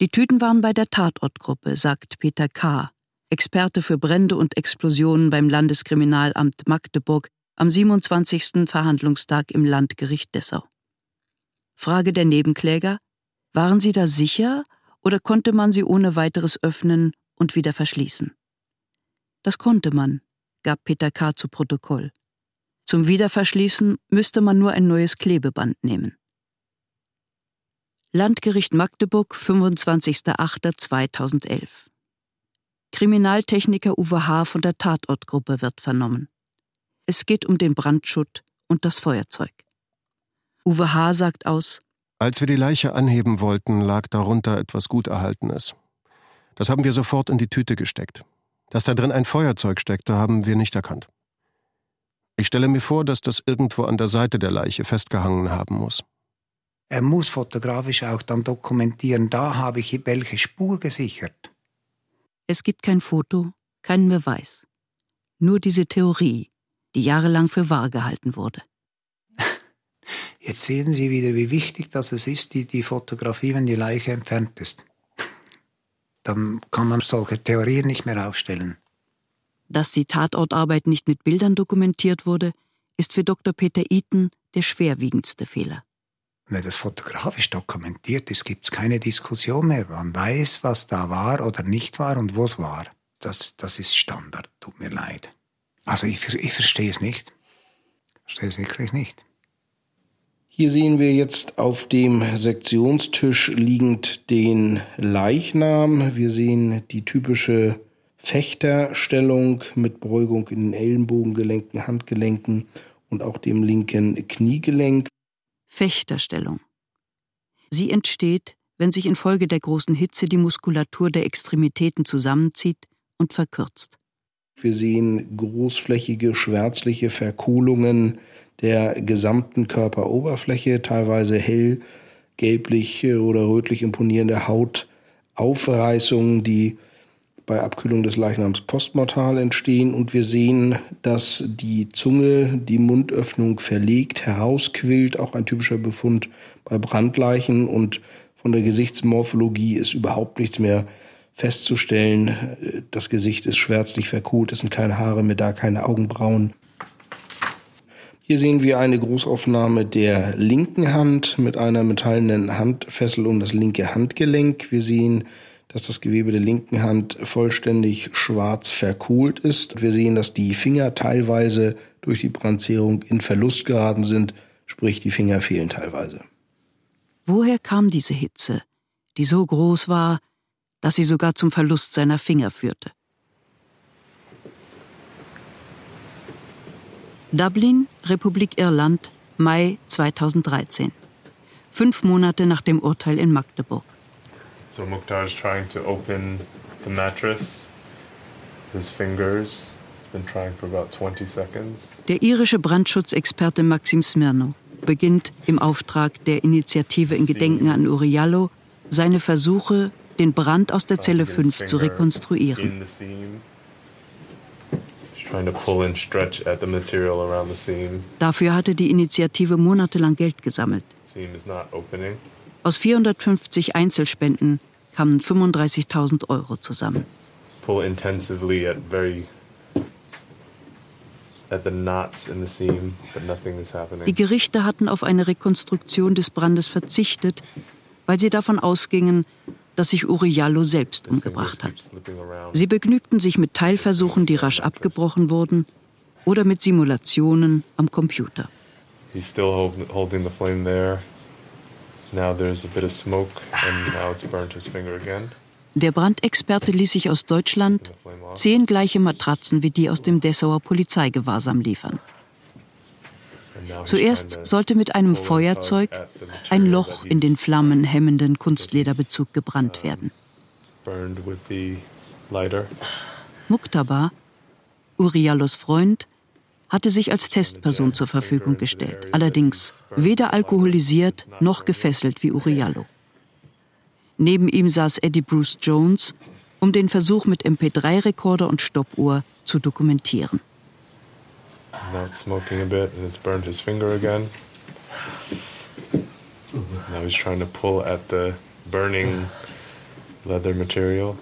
Die Tüten waren bei der Tatortgruppe, sagt Peter K., Experte für Brände und Explosionen beim Landeskriminalamt Magdeburg am 27. Verhandlungstag im Landgericht Dessau. Frage der Nebenkläger: Waren Sie da sicher oder konnte man sie ohne weiteres öffnen und wieder verschließen? Das konnte man, gab Peter K. zu Protokoll. Zum Wiederverschließen müsste man nur ein neues Klebeband nehmen. Landgericht Magdeburg, 25.08.2011. Kriminaltechniker Uwe H. von der Tatortgruppe wird vernommen. Es geht um den Brandschutt und das Feuerzeug. Uwe H. sagt aus: Als wir die Leiche anheben wollten, lag darunter etwas Guterhaltenes. Das haben wir sofort in die Tüte gesteckt. Dass da drin ein Feuerzeug steckte, haben wir nicht erkannt. Ich stelle mir vor, dass das irgendwo an der Seite der Leiche festgehangen haben muss. Er muss fotografisch auch dann dokumentieren, da habe ich welche Spur gesichert. Es gibt kein Foto, keinen Beweis. Nur diese Theorie, die jahrelang für wahr gehalten wurde. Jetzt sehen Sie wieder, wie wichtig das ist, die, die Fotografie, wenn die Leiche entfernt ist dann kann man solche Theorien nicht mehr aufstellen. Dass die Tatortarbeit nicht mit Bildern dokumentiert wurde, ist für Dr. Peter Eaton der schwerwiegendste Fehler. Wenn das fotografisch dokumentiert ist, gibt es keine Diskussion mehr. Man weiß, was da war oder nicht war und wo es war. Das, das ist Standard, tut mir leid. Also ich, ich verstehe es nicht. Ich verstehe es wirklich nicht. Hier sehen wir jetzt auf dem Sektionstisch liegend den Leichnam. Wir sehen die typische Fechterstellung mit Beugung in den Ellenbogengelenken, Handgelenken und auch dem linken Kniegelenk. Fechterstellung. Sie entsteht, wenn sich infolge der großen Hitze die Muskulatur der Extremitäten zusammenzieht und verkürzt. Wir sehen großflächige schwärzliche Verkohlungen der gesamten Körperoberfläche, teilweise hell, gelblich oder rötlich imponierende Hautaufreißungen, die bei Abkühlung des Leichnams postmortal entstehen. Und wir sehen, dass die Zunge, die Mundöffnung verlegt, herausquillt, auch ein typischer Befund bei Brandleichen. Und von der Gesichtsmorphologie ist überhaupt nichts mehr festzustellen, das Gesicht ist schwärzlich verkohlt, es sind keine Haare mehr da, keine Augenbrauen. Hier sehen wir eine Großaufnahme der linken Hand mit einer metallenen Handfessel um das linke Handgelenk. Wir sehen, dass das Gewebe der linken Hand vollständig schwarz verkohlt ist. Wir sehen, dass die Finger teilweise durch die Brandzehrung in Verlust geraten sind, sprich die Finger fehlen teilweise. Woher kam diese Hitze, die so groß war, dass sie sogar zum Verlust seiner Finger führte. Dublin, Republik Irland, Mai 2013. Fünf Monate nach dem Urteil in Magdeburg. So Mukhtar is trying to open the mattress. His fingers. He's been trying for about 20 seconds. Der irische Brandschutzexperte Maxim Smirno beginnt im Auftrag der Initiative in Gedenken an Uriallo seine Versuche, den Brand aus der Zelle 5 zu rekonstruieren. Dafür hatte die Initiative monatelang Geld gesammelt. Aus 450 Einzelspenden kamen 35.000 Euro zusammen. Die Gerichte hatten auf eine Rekonstruktion des Brandes verzichtet, weil sie davon ausgingen, dass sich Uriallo selbst umgebracht hat. Sie begnügten sich mit Teilversuchen, die rasch abgebrochen wurden, oder mit Simulationen am Computer. Der Brandexperte ließ sich aus Deutschland zehn gleiche Matratzen wie die aus dem Dessauer Polizeigewahrsam liefern. Zuerst sollte mit einem Feuerzeug ein Loch in den flammenhemmenden Kunstlederbezug gebrannt werden. Muktaba, Urialos Freund, hatte sich als Testperson zur Verfügung gestellt, allerdings weder alkoholisiert noch gefesselt wie Uriallo. Neben ihm saß Eddie Bruce Jones, um den Versuch mit MP3-Rekorder und Stoppuhr zu dokumentieren. Now it's smoking a bit and it's burned his finger again. Now he's trying to pull at the burning leather material.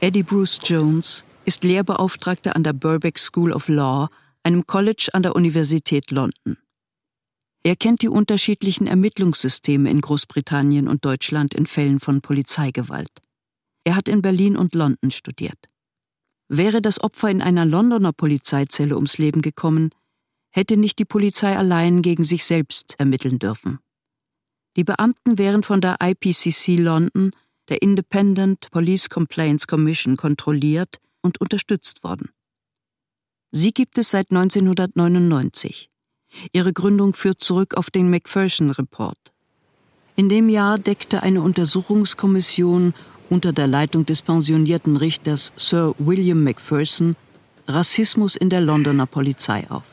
Eddie Bruce Jones ist Lehrbeauftragter an der Birkbeck School of Law, einem College an der Universität London. Er kennt die unterschiedlichen Ermittlungssysteme in Großbritannien und Deutschland in Fällen von Polizeigewalt. Er hat in Berlin und London studiert. Wäre das Opfer in einer Londoner Polizeizelle ums Leben gekommen, hätte nicht die Polizei allein gegen sich selbst ermitteln dürfen. Die Beamten wären von der IPCC London, der Independent Police Complaints Commission, kontrolliert und unterstützt worden. Sie gibt es seit 1999. Ihre Gründung führt zurück auf den Macpherson Report. In dem Jahr deckte eine Untersuchungskommission unter der Leitung des pensionierten Richters Sir William Macpherson Rassismus in der Londoner Polizei auf.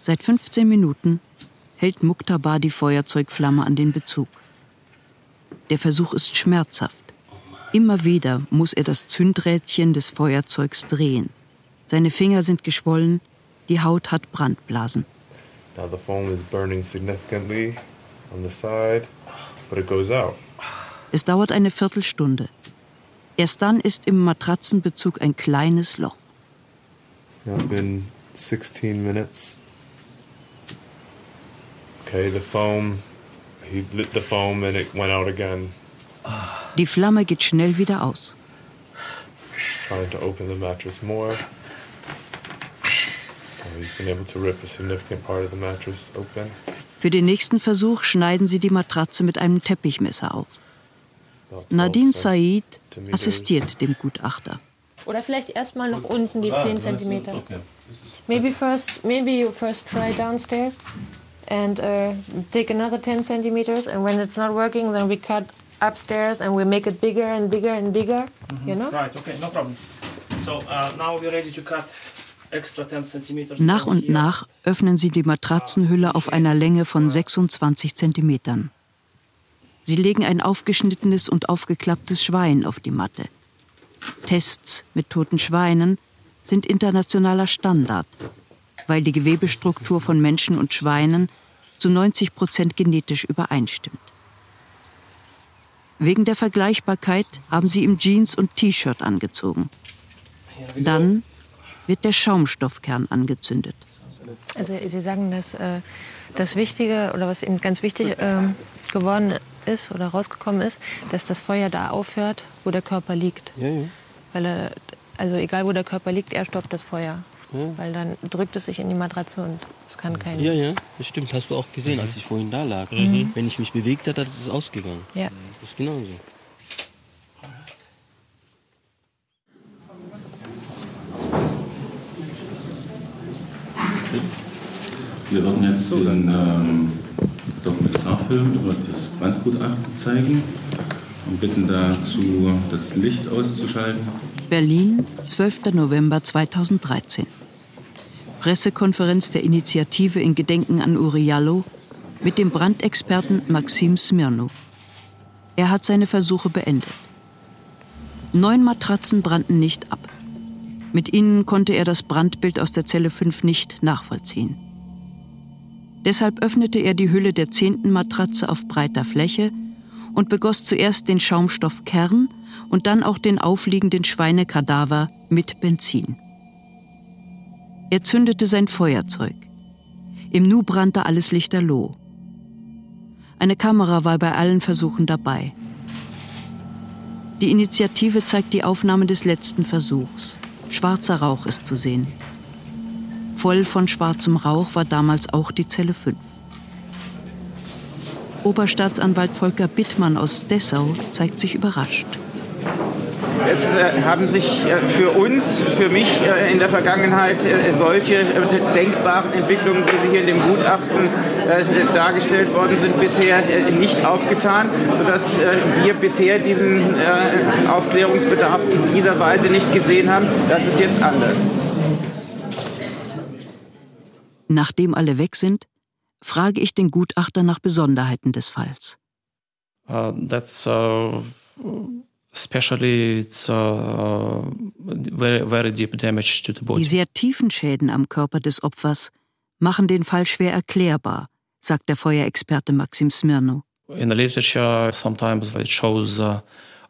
Seit 15 Minuten hält Muktaba die Feuerzeugflamme an den Bezug. Der Versuch ist schmerzhaft. Immer wieder muss er das Zündrädchen des Feuerzeugs drehen. Seine Finger sind geschwollen, die Haut hat Brandblasen. Es dauert eine Viertelstunde. Erst dann ist im Matratzenbezug ein kleines Loch. been 16 minutes. Okay, the foam, he lit the foam and it went out again. Die Flamme geht schnell wieder aus. Trying to open the mattress more. Für den nächsten Versuch schneiden sie die Matratze mit einem Teppichmesser auf. Nadine Said assistiert dem Gutachter. Oder vielleicht erstmal nach unten die 10 cm. Maybe first, maybe you first try downstairs and uh, take another 10 centimeters, and when it's not working, then we cut upstairs and we make it bigger and bigger and bigger. You know? Right. Okay. No problem. So uh, now we're ready to cut extra 10 centimeters. Nach und nach öffnen sie die Matratzenhülle auf einer Länge von 26 Zentimetern. Sie legen ein aufgeschnittenes und aufgeklapptes Schwein auf die Matte. Tests mit toten Schweinen sind internationaler Standard, weil die Gewebestruktur von Menschen und Schweinen zu 90 Prozent genetisch übereinstimmt. Wegen der Vergleichbarkeit haben sie ihm Jeans und T-Shirt angezogen. Dann wird der Schaumstoffkern angezündet. Also Sie sagen, dass äh, das Wichtige oder was Ihnen ganz wichtig ähm, geworden ist oder rausgekommen ist, dass das Feuer da aufhört, wo der Körper liegt. Ja, ja. Weil er, also egal wo der Körper liegt, er stoppt das Feuer. Ja. Weil dann drückt es sich in die Matratze und es kann kein. Ja, ja, das stimmt. Hast du auch gesehen, als ich vorhin da lag. Mhm. Wenn ich mich bewegt habe, ist es ausgegangen. Ja. Das ist genauso. Wir werden jetzt den ähm, Dokumentarfilm über das Brandgutachten zeigen und bitten dazu, das Licht auszuschalten. Berlin, 12. November 2013. Pressekonferenz der Initiative in Gedenken an Uriallo mit dem Brandexperten Maxim Smirnow. Er hat seine Versuche beendet. Neun Matratzen brannten nicht ab. Mit ihnen konnte er das Brandbild aus der Zelle 5 nicht nachvollziehen. Deshalb öffnete er die Hülle der zehnten Matratze auf breiter Fläche und begoss zuerst den Schaumstoffkern und dann auch den aufliegenden Schweinekadaver mit Benzin. Er zündete sein Feuerzeug. Im Nu brannte alles lichterloh. Eine Kamera war bei allen Versuchen dabei. Die Initiative zeigt die Aufnahme des letzten Versuchs. Schwarzer Rauch ist zu sehen. Voll von schwarzem Rauch war damals auch die Zelle 5. Oberstaatsanwalt Volker Bittmann aus Dessau zeigt sich überrascht. Es äh, haben sich äh, für uns, für mich äh, in der Vergangenheit solche denkbaren Entwicklungen, wie sie hier in dem Gutachten dargestellt worden sind, bisher nicht aufgetan, sodass wir bisher diesen Aufklärungsbedarf in dieser Weise nicht gesehen haben. Das ist jetzt anders. Nachdem alle weg sind, frage ich den Gutachter nach Besonderheiten des Falls. Uh, that's uh, especially it's uh, very very deep damage to the Die sehr tiefen Schäden am Körper des Opfers machen den Fall schwer erklärbar, sagt der Feuerexperte Maxim Smirnow. In the literature, sometimes it shows uh,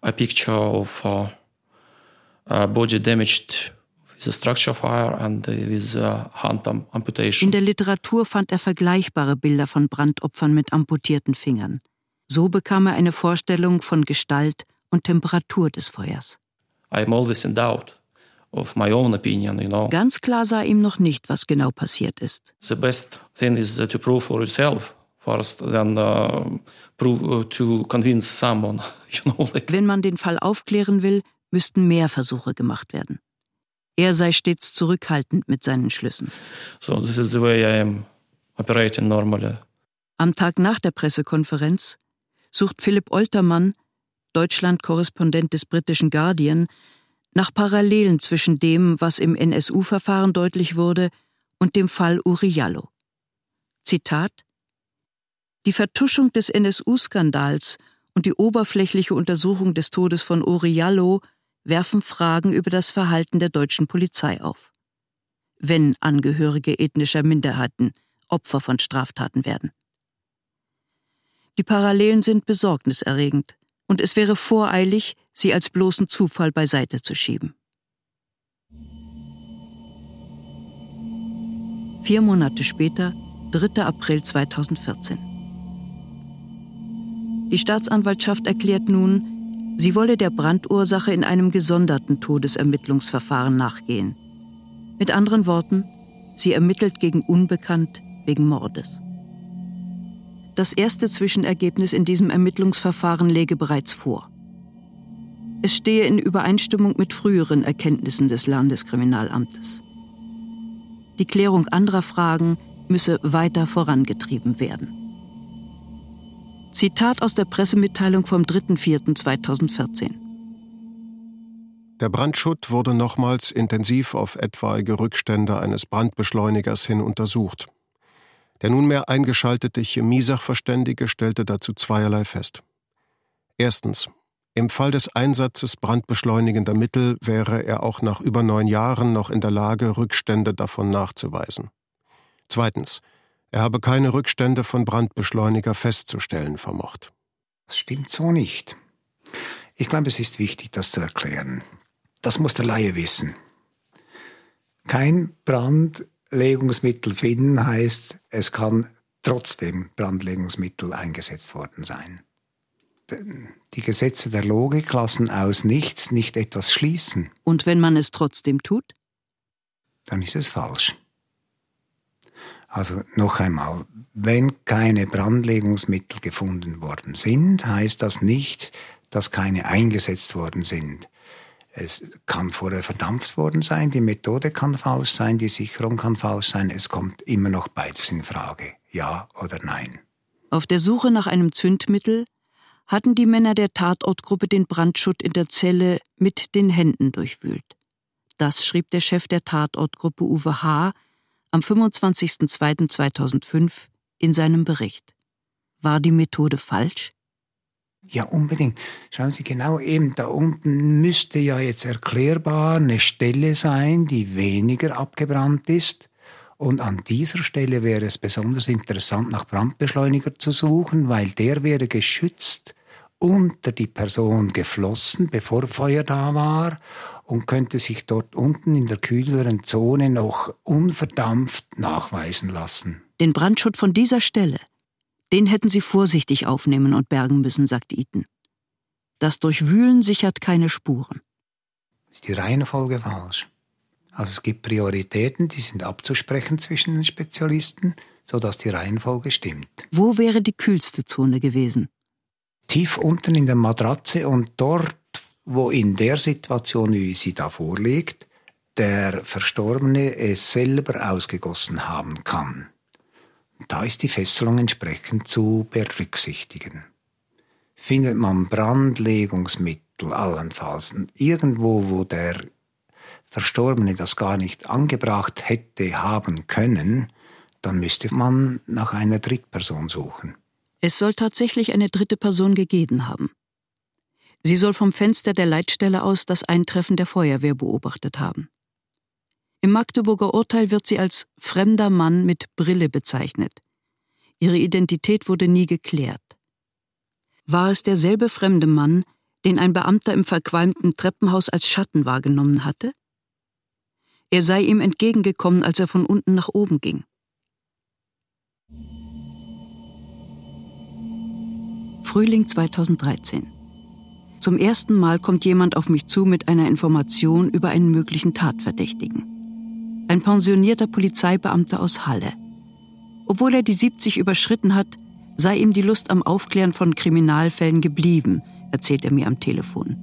a picture of uh, body damaged In der Literatur fand er vergleichbare Bilder von Brandopfern mit amputierten Fingern. So bekam er eine Vorstellung von Gestalt und Temperatur des Feuers. I'm always in doubt of my own opinion, you know. Ganz klar sah ihm noch nicht, was genau passiert ist. The best thing is to prove for yourself first, then uh, prove to convince someone, you know. Like, Wenn man den Fall aufklären will, müssten mehr Versuche gemacht werden. Er sei stets zurückhaltend mit seinen Schlüssen. so this is the way I am operating normally. Am Tag nach der Pressekonferenz sucht Philipp Oltermann, Deutschland-Korrespondent des britischen Guardian, nach Parallelen zwischen dem, was im NSU-Verfahren deutlich wurde, und dem Fall Uriallo. Zitat Die Vertuschung des NSU-Skandals und die oberflächliche Untersuchung des Todes von Uriallo werfen Fragen über das Verhalten der deutschen Polizei auf. Wenn Angehörige ethnischer Minderheiten Opfer von Straftaten werden. Die Parallelen sind besorgniserregend und es wäre voreilig, sie als bloßen Zufall beiseite zu schieben. Vier Monate später, 3. April 2014. Die Staatsanwaltschaft erklärt nun, sie wolle der Brandursache in einem gesonderten Todesermittlungsverfahren nachgehen. Mit anderen Worten, sie ermittelt gegen Unbekannt wegen Mordes. Das erste Zwischenergebnis in diesem Ermittlungsverfahren läge bereits vor. Es stehe in Übereinstimmung mit früheren Erkenntnissen des Landeskriminalamtes. Die Klärung anderer Fragen müsse weiter vorangetrieben werden. Zitat aus der Pressemitteilung vom 3.4.2014. Der Brandschutt wurde nochmals intensiv auf etwaige Rückstände eines Brandbeschleunigers hin untersucht. Der nunmehr eingeschaltete Chemiesachverständige stellte dazu zweierlei fest. Erstens. Im Fall des Einsatzes brandbeschleunigender Mittel wäre er auch nach über neun Jahren noch in der Lage, Rückstände davon nachzuweisen. Zweitens. Er habe keine Rückstände von Brandbeschleuniger festzustellen vermocht. Das stimmt so nicht. Ich glaube, es ist wichtig, das zu erklären. Das muss der Laie wissen. Kein Brandlegungsmittel finden heißt, es kann trotzdem Brandlegungsmittel eingesetzt worden sein. Die Gesetze der Logik lassen aus nichts nicht etwas schließen. Und wenn man es trotzdem tut? Dann ist es falsch. Also noch einmal, wenn keine Brandlegungsmittel gefunden worden sind, heißt das nicht, dass keine eingesetzt worden sind. Es kann vorher verdampft worden sein, die Methode kann falsch sein, die Sicherung kann falsch sein, es kommt immer noch beides in Frage, ja oder nein. Auf der Suche nach einem Zündmittel hatten die Männer der Tatortgruppe den Brandschutt in der Zelle mit den Händen durchwühlt. Das schrieb der Chef der Tatortgruppe Uwe H. am 25.02.2005 in seinem Bericht. War die Methode falsch? Ja, unbedingt. Schauen Sie genau eben, da unten müsste ja jetzt erklärbar eine Stelle sein, die weniger abgebrannt ist. Und an dieser Stelle wäre es besonders interessant, nach Brandbeschleuniger zu suchen, weil der wäre geschützt unter die Person geflossen, bevor Feuer da war und könnte sich dort unten in der kühleren Zone noch unverdampft nachweisen lassen. Den Brandschutt von dieser Stelle den hätten sie vorsichtig aufnehmen und bergen müssen, sagt Eaton. Das Durchwühlen sichert keine Spuren. Ist die Reihenfolge falsch? Also es gibt Prioritäten, die sind abzusprechen zwischen den Spezialisten, sodass die Reihenfolge stimmt. Wo wäre die kühlste Zone gewesen? Tief unten in der Matratze und dort, wo in der Situation, wie sie da vorliegt, der Verstorbene es selber ausgegossen haben kann. Da ist die Fesselung entsprechend zu berücksichtigen. Findet man Brandlegungsmittel allenfalls irgendwo, wo der Verstorbene das gar nicht angebracht hätte haben können, dann müsste man nach einer Drittperson suchen. Es soll tatsächlich eine dritte Person gegeben haben. Sie soll vom Fenster der Leitstelle aus das Eintreffen der Feuerwehr beobachtet haben. Im Magdeburger Urteil wird sie als fremder Mann mit Brille bezeichnet. Ihre Identität wurde nie geklärt. War es derselbe fremde Mann, den ein Beamter im verqualmten Treppenhaus als Schatten wahrgenommen hatte? Er sei ihm entgegengekommen, als er von unten nach oben ging. Frühling 2013. Zum ersten Mal kommt jemand auf mich zu mit einer Information über einen möglichen Tatverdächtigen ein pensionierter Polizeibeamter aus Halle. Obwohl er die 70 überschritten hat, sei ihm die Lust am Aufklären von Kriminalfällen geblieben, erzählt er mir am Telefon.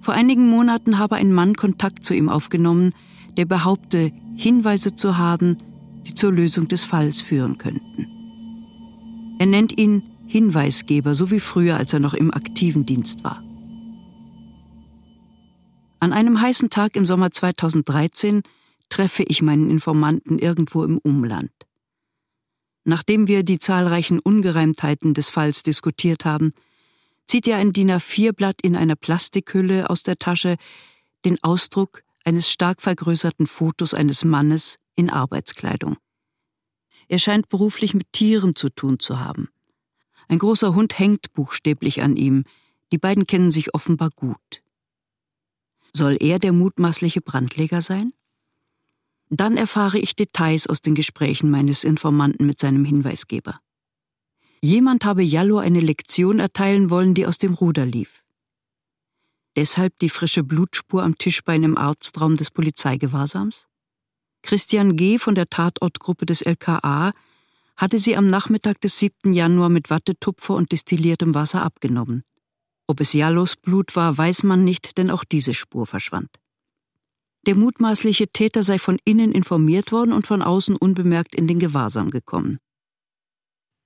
Vor einigen Monaten habe ein Mann Kontakt zu ihm aufgenommen, der behaupte, Hinweise zu haben, die zur Lösung des Falls führen könnten. Er nennt ihn Hinweisgeber, so wie früher, als er noch im aktiven Dienst war. An einem heißen Tag im Sommer 2013 treffe ich meinen Informanten irgendwo im Umland. Nachdem wir die zahlreichen Ungereimtheiten des Falls diskutiert haben, zieht er ein DIN A4-Blatt in einer Plastikhülle aus der Tasche, den Ausdruck eines stark vergrößerten Fotos eines Mannes in Arbeitskleidung. Er scheint beruflich mit Tieren zu tun zu haben. Ein großer Hund hängt buchstäblich an ihm, die beiden kennen sich offenbar gut. Soll er der mutmaßliche Brandleger sein? Dann erfahre ich Details aus den Gesprächen meines Informanten mit seinem Hinweisgeber. Jemand habe Jallo eine Lektion erteilen wollen, die aus dem Ruder lief. Deshalb die frische Blutspur am Tischbein im Arztraum des Polizeigewahrsams? Christian G. von der Tatortgruppe des LKA hatte sie am Nachmittag des 7. Januar mit Wattetupfer und destilliertem Wasser abgenommen. Ob es Jallos Blut war, weiß man nicht, denn auch diese Spur verschwand. Der mutmaßliche Täter sei von innen informiert worden und von außen unbemerkt in den Gewahrsam gekommen.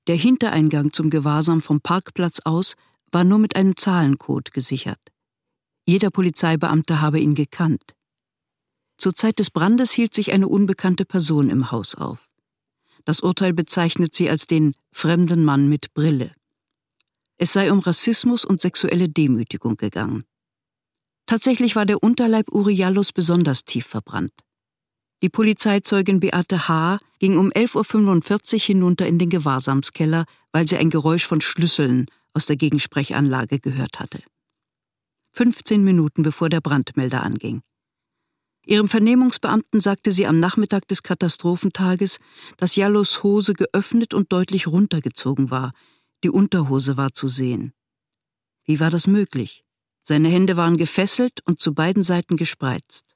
Der Hintereingang zum Gewahrsam vom Parkplatz aus war nur mit einem Zahlencode gesichert. Jeder Polizeibeamte habe ihn gekannt. Zur Zeit des Brandes hielt sich eine unbekannte Person im Haus auf. Das Urteil bezeichnet sie als den fremden Mann mit Brille. Es sei um Rassismus und sexuelle Demütigung gegangen. Tatsächlich war der Unterleib Uriallos besonders tief verbrannt. Die Polizeizeugin Beate H. ging um 11.45 Uhr hinunter in den Gewahrsamskeller, weil sie ein Geräusch von Schlüsseln aus der Gegensprechanlage gehört hatte. 15 Minuten bevor der Brandmelder anging. Ihrem Vernehmungsbeamten sagte sie am Nachmittag des Katastrophentages, dass Jallos Hose geöffnet und deutlich runtergezogen war. Die Unterhose war zu sehen. Wie war das möglich? Seine Hände waren gefesselt und zu beiden Seiten gespreizt.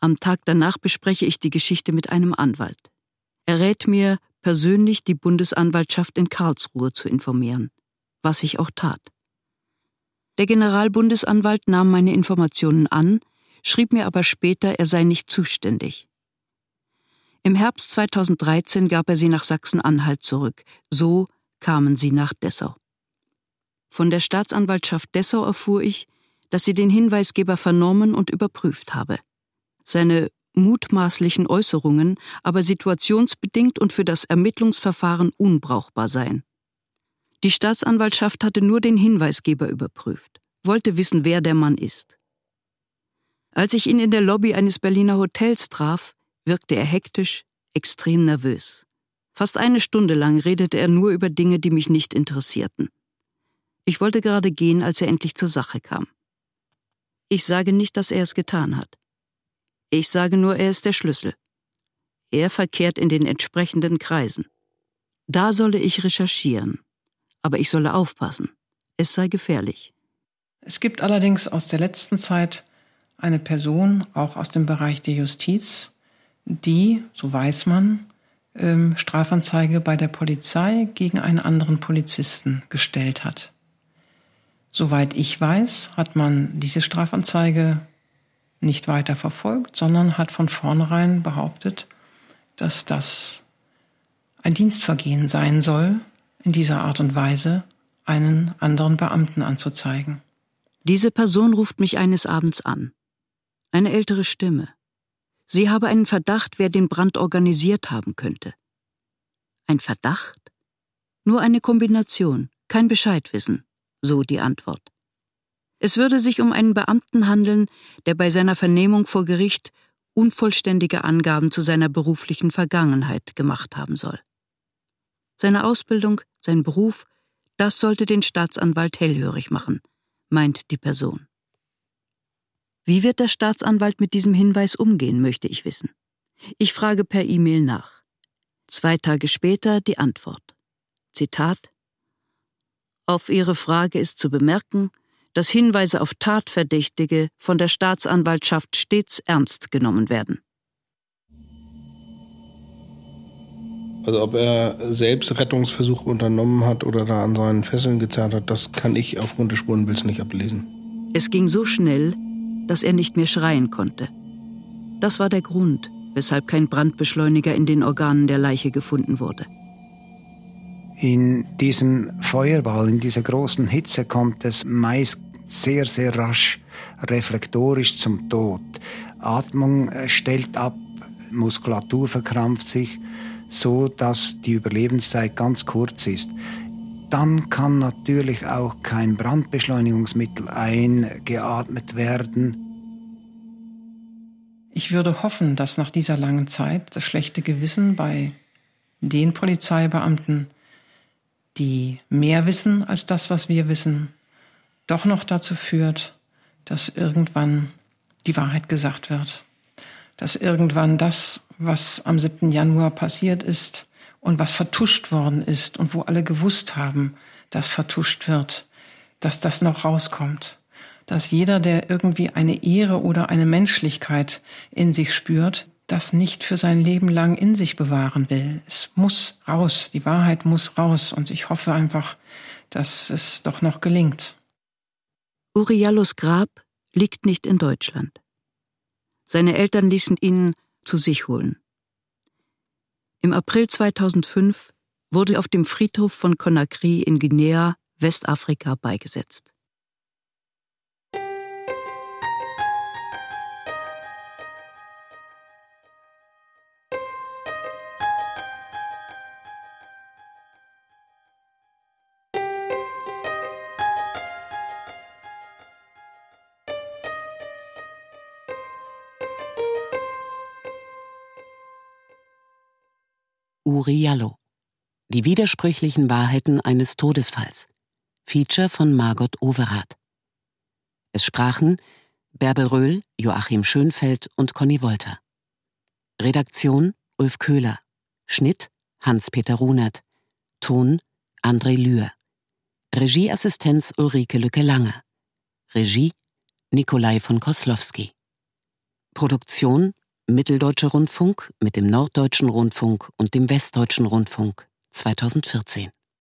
Am Tag danach bespreche ich die Geschichte mit einem Anwalt. Er rät mir, persönlich die Bundesanwaltschaft in Karlsruhe zu informieren, was ich auch tat. Der Generalbundesanwalt nahm meine Informationen an, schrieb mir aber später, er sei nicht zuständig. Im Herbst 2013 gab er sie nach Sachsen-Anhalt zurück. So kamen sie nach Dessau. Von der Staatsanwaltschaft Dessau erfuhr ich, dass sie den Hinweisgeber vernommen und überprüft habe. Seine mutmaßlichen Äußerungen aber situationsbedingt und für das Ermittlungsverfahren unbrauchbar seien. Die Staatsanwaltschaft hatte nur den Hinweisgeber überprüft, wollte wissen, wer der Mann ist. Als ich ihn in der Lobby eines Berliner Hotels traf, wirkte er hektisch, extrem nervös. Fast eine Stunde lang redete er nur über Dinge, die mich nicht interessierten. Ich wollte gerade gehen, als er endlich zur Sache kam. Ich sage nicht, dass er es getan hat. Ich sage nur, er ist der Schlüssel. Er verkehrt in den entsprechenden Kreisen. Da solle ich recherchieren. Aber ich solle aufpassen. Es sei gefährlich. Es gibt allerdings aus der letzten Zeit eine Person, auch aus dem Bereich der Justiz, die, so weiß man, ähm, Strafanzeige bei der Polizei gegen einen anderen Polizisten gestellt hat. Soweit ich weiß, hat man diese Strafanzeige nicht weiter verfolgt, sondern hat von vornherein behauptet, dass das ein Dienstvergehen sein soll, in dieser Art und Weise einen anderen Beamten anzuzeigen. Diese Person ruft mich eines Abends an. Eine ältere Stimme. Sie habe einen Verdacht, wer den Brand organisiert haben könnte. Ein Verdacht? Nur eine Kombination, kein Bescheidwissen so die Antwort. Es würde sich um einen Beamten handeln, der bei seiner Vernehmung vor Gericht unvollständige Angaben zu seiner beruflichen Vergangenheit gemacht haben soll. Seine Ausbildung, sein Beruf, das sollte den Staatsanwalt hellhörig machen, meint die Person. Wie wird der Staatsanwalt mit diesem Hinweis umgehen, möchte ich wissen. Ich frage per E-Mail nach. Zwei Tage später die Antwort. Zitat auf Ihre Frage ist zu bemerken, dass Hinweise auf Tatverdächtige von der Staatsanwaltschaft stets ernst genommen werden. Also ob er selbst Rettungsversuche unternommen hat oder da an seinen Fesseln gezerrt hat, das kann ich aufgrund des Spurenbilds nicht ablesen. Es ging so schnell, dass er nicht mehr schreien konnte. Das war der Grund, weshalb kein Brandbeschleuniger in den Organen der Leiche gefunden wurde. In diesem Feuerball, in dieser großen Hitze kommt es meist sehr, sehr rasch reflektorisch zum Tod. Atmung äh, stellt ab, Muskulatur verkrampft sich, so dass die Überlebenszeit ganz kurz ist. Dann kann natürlich auch kein Brandbeschleunigungsmittel eingeatmet werden. Ich würde hoffen, dass nach dieser langen Zeit das schlechte Gewissen bei den Polizeibeamten die mehr wissen als das, was wir wissen, doch noch dazu führt, dass irgendwann die Wahrheit gesagt wird. Dass irgendwann das, was am 7. Januar passiert ist und was vertuscht worden ist und wo alle gewusst haben, dass vertuscht wird, dass das noch rauskommt. Dass jeder, der irgendwie eine Ehre oder eine Menschlichkeit in sich spürt, das nicht für sein Leben lang in sich bewahren will. Es muss raus, die Wahrheit muss raus und ich hoffe einfach, dass es doch noch gelingt. Uriallos Grab liegt nicht in Deutschland. Seine Eltern ließen ihn zu sich holen. Im April 2005 wurde auf dem Friedhof von Conakry in Guinea, Westafrika, beigesetzt. Uri Jallo. Die widersprüchlichen Wahrheiten eines Todesfalls. Feature von Margot Overath. Es sprachen Bärbel Röhl, Joachim Schönfeld und Conny Wolter. Redaktion Ulf Köhler. Schnitt Hans-Peter Runert. Ton André Lühr. Regieassistenz Ulrike Lücke-Lange. Regie Nikolai von Koslowski. Produktion Mitteldeutscher Rundfunk mit dem Norddeutschen Rundfunk und dem Westdeutschen Rundfunk 2014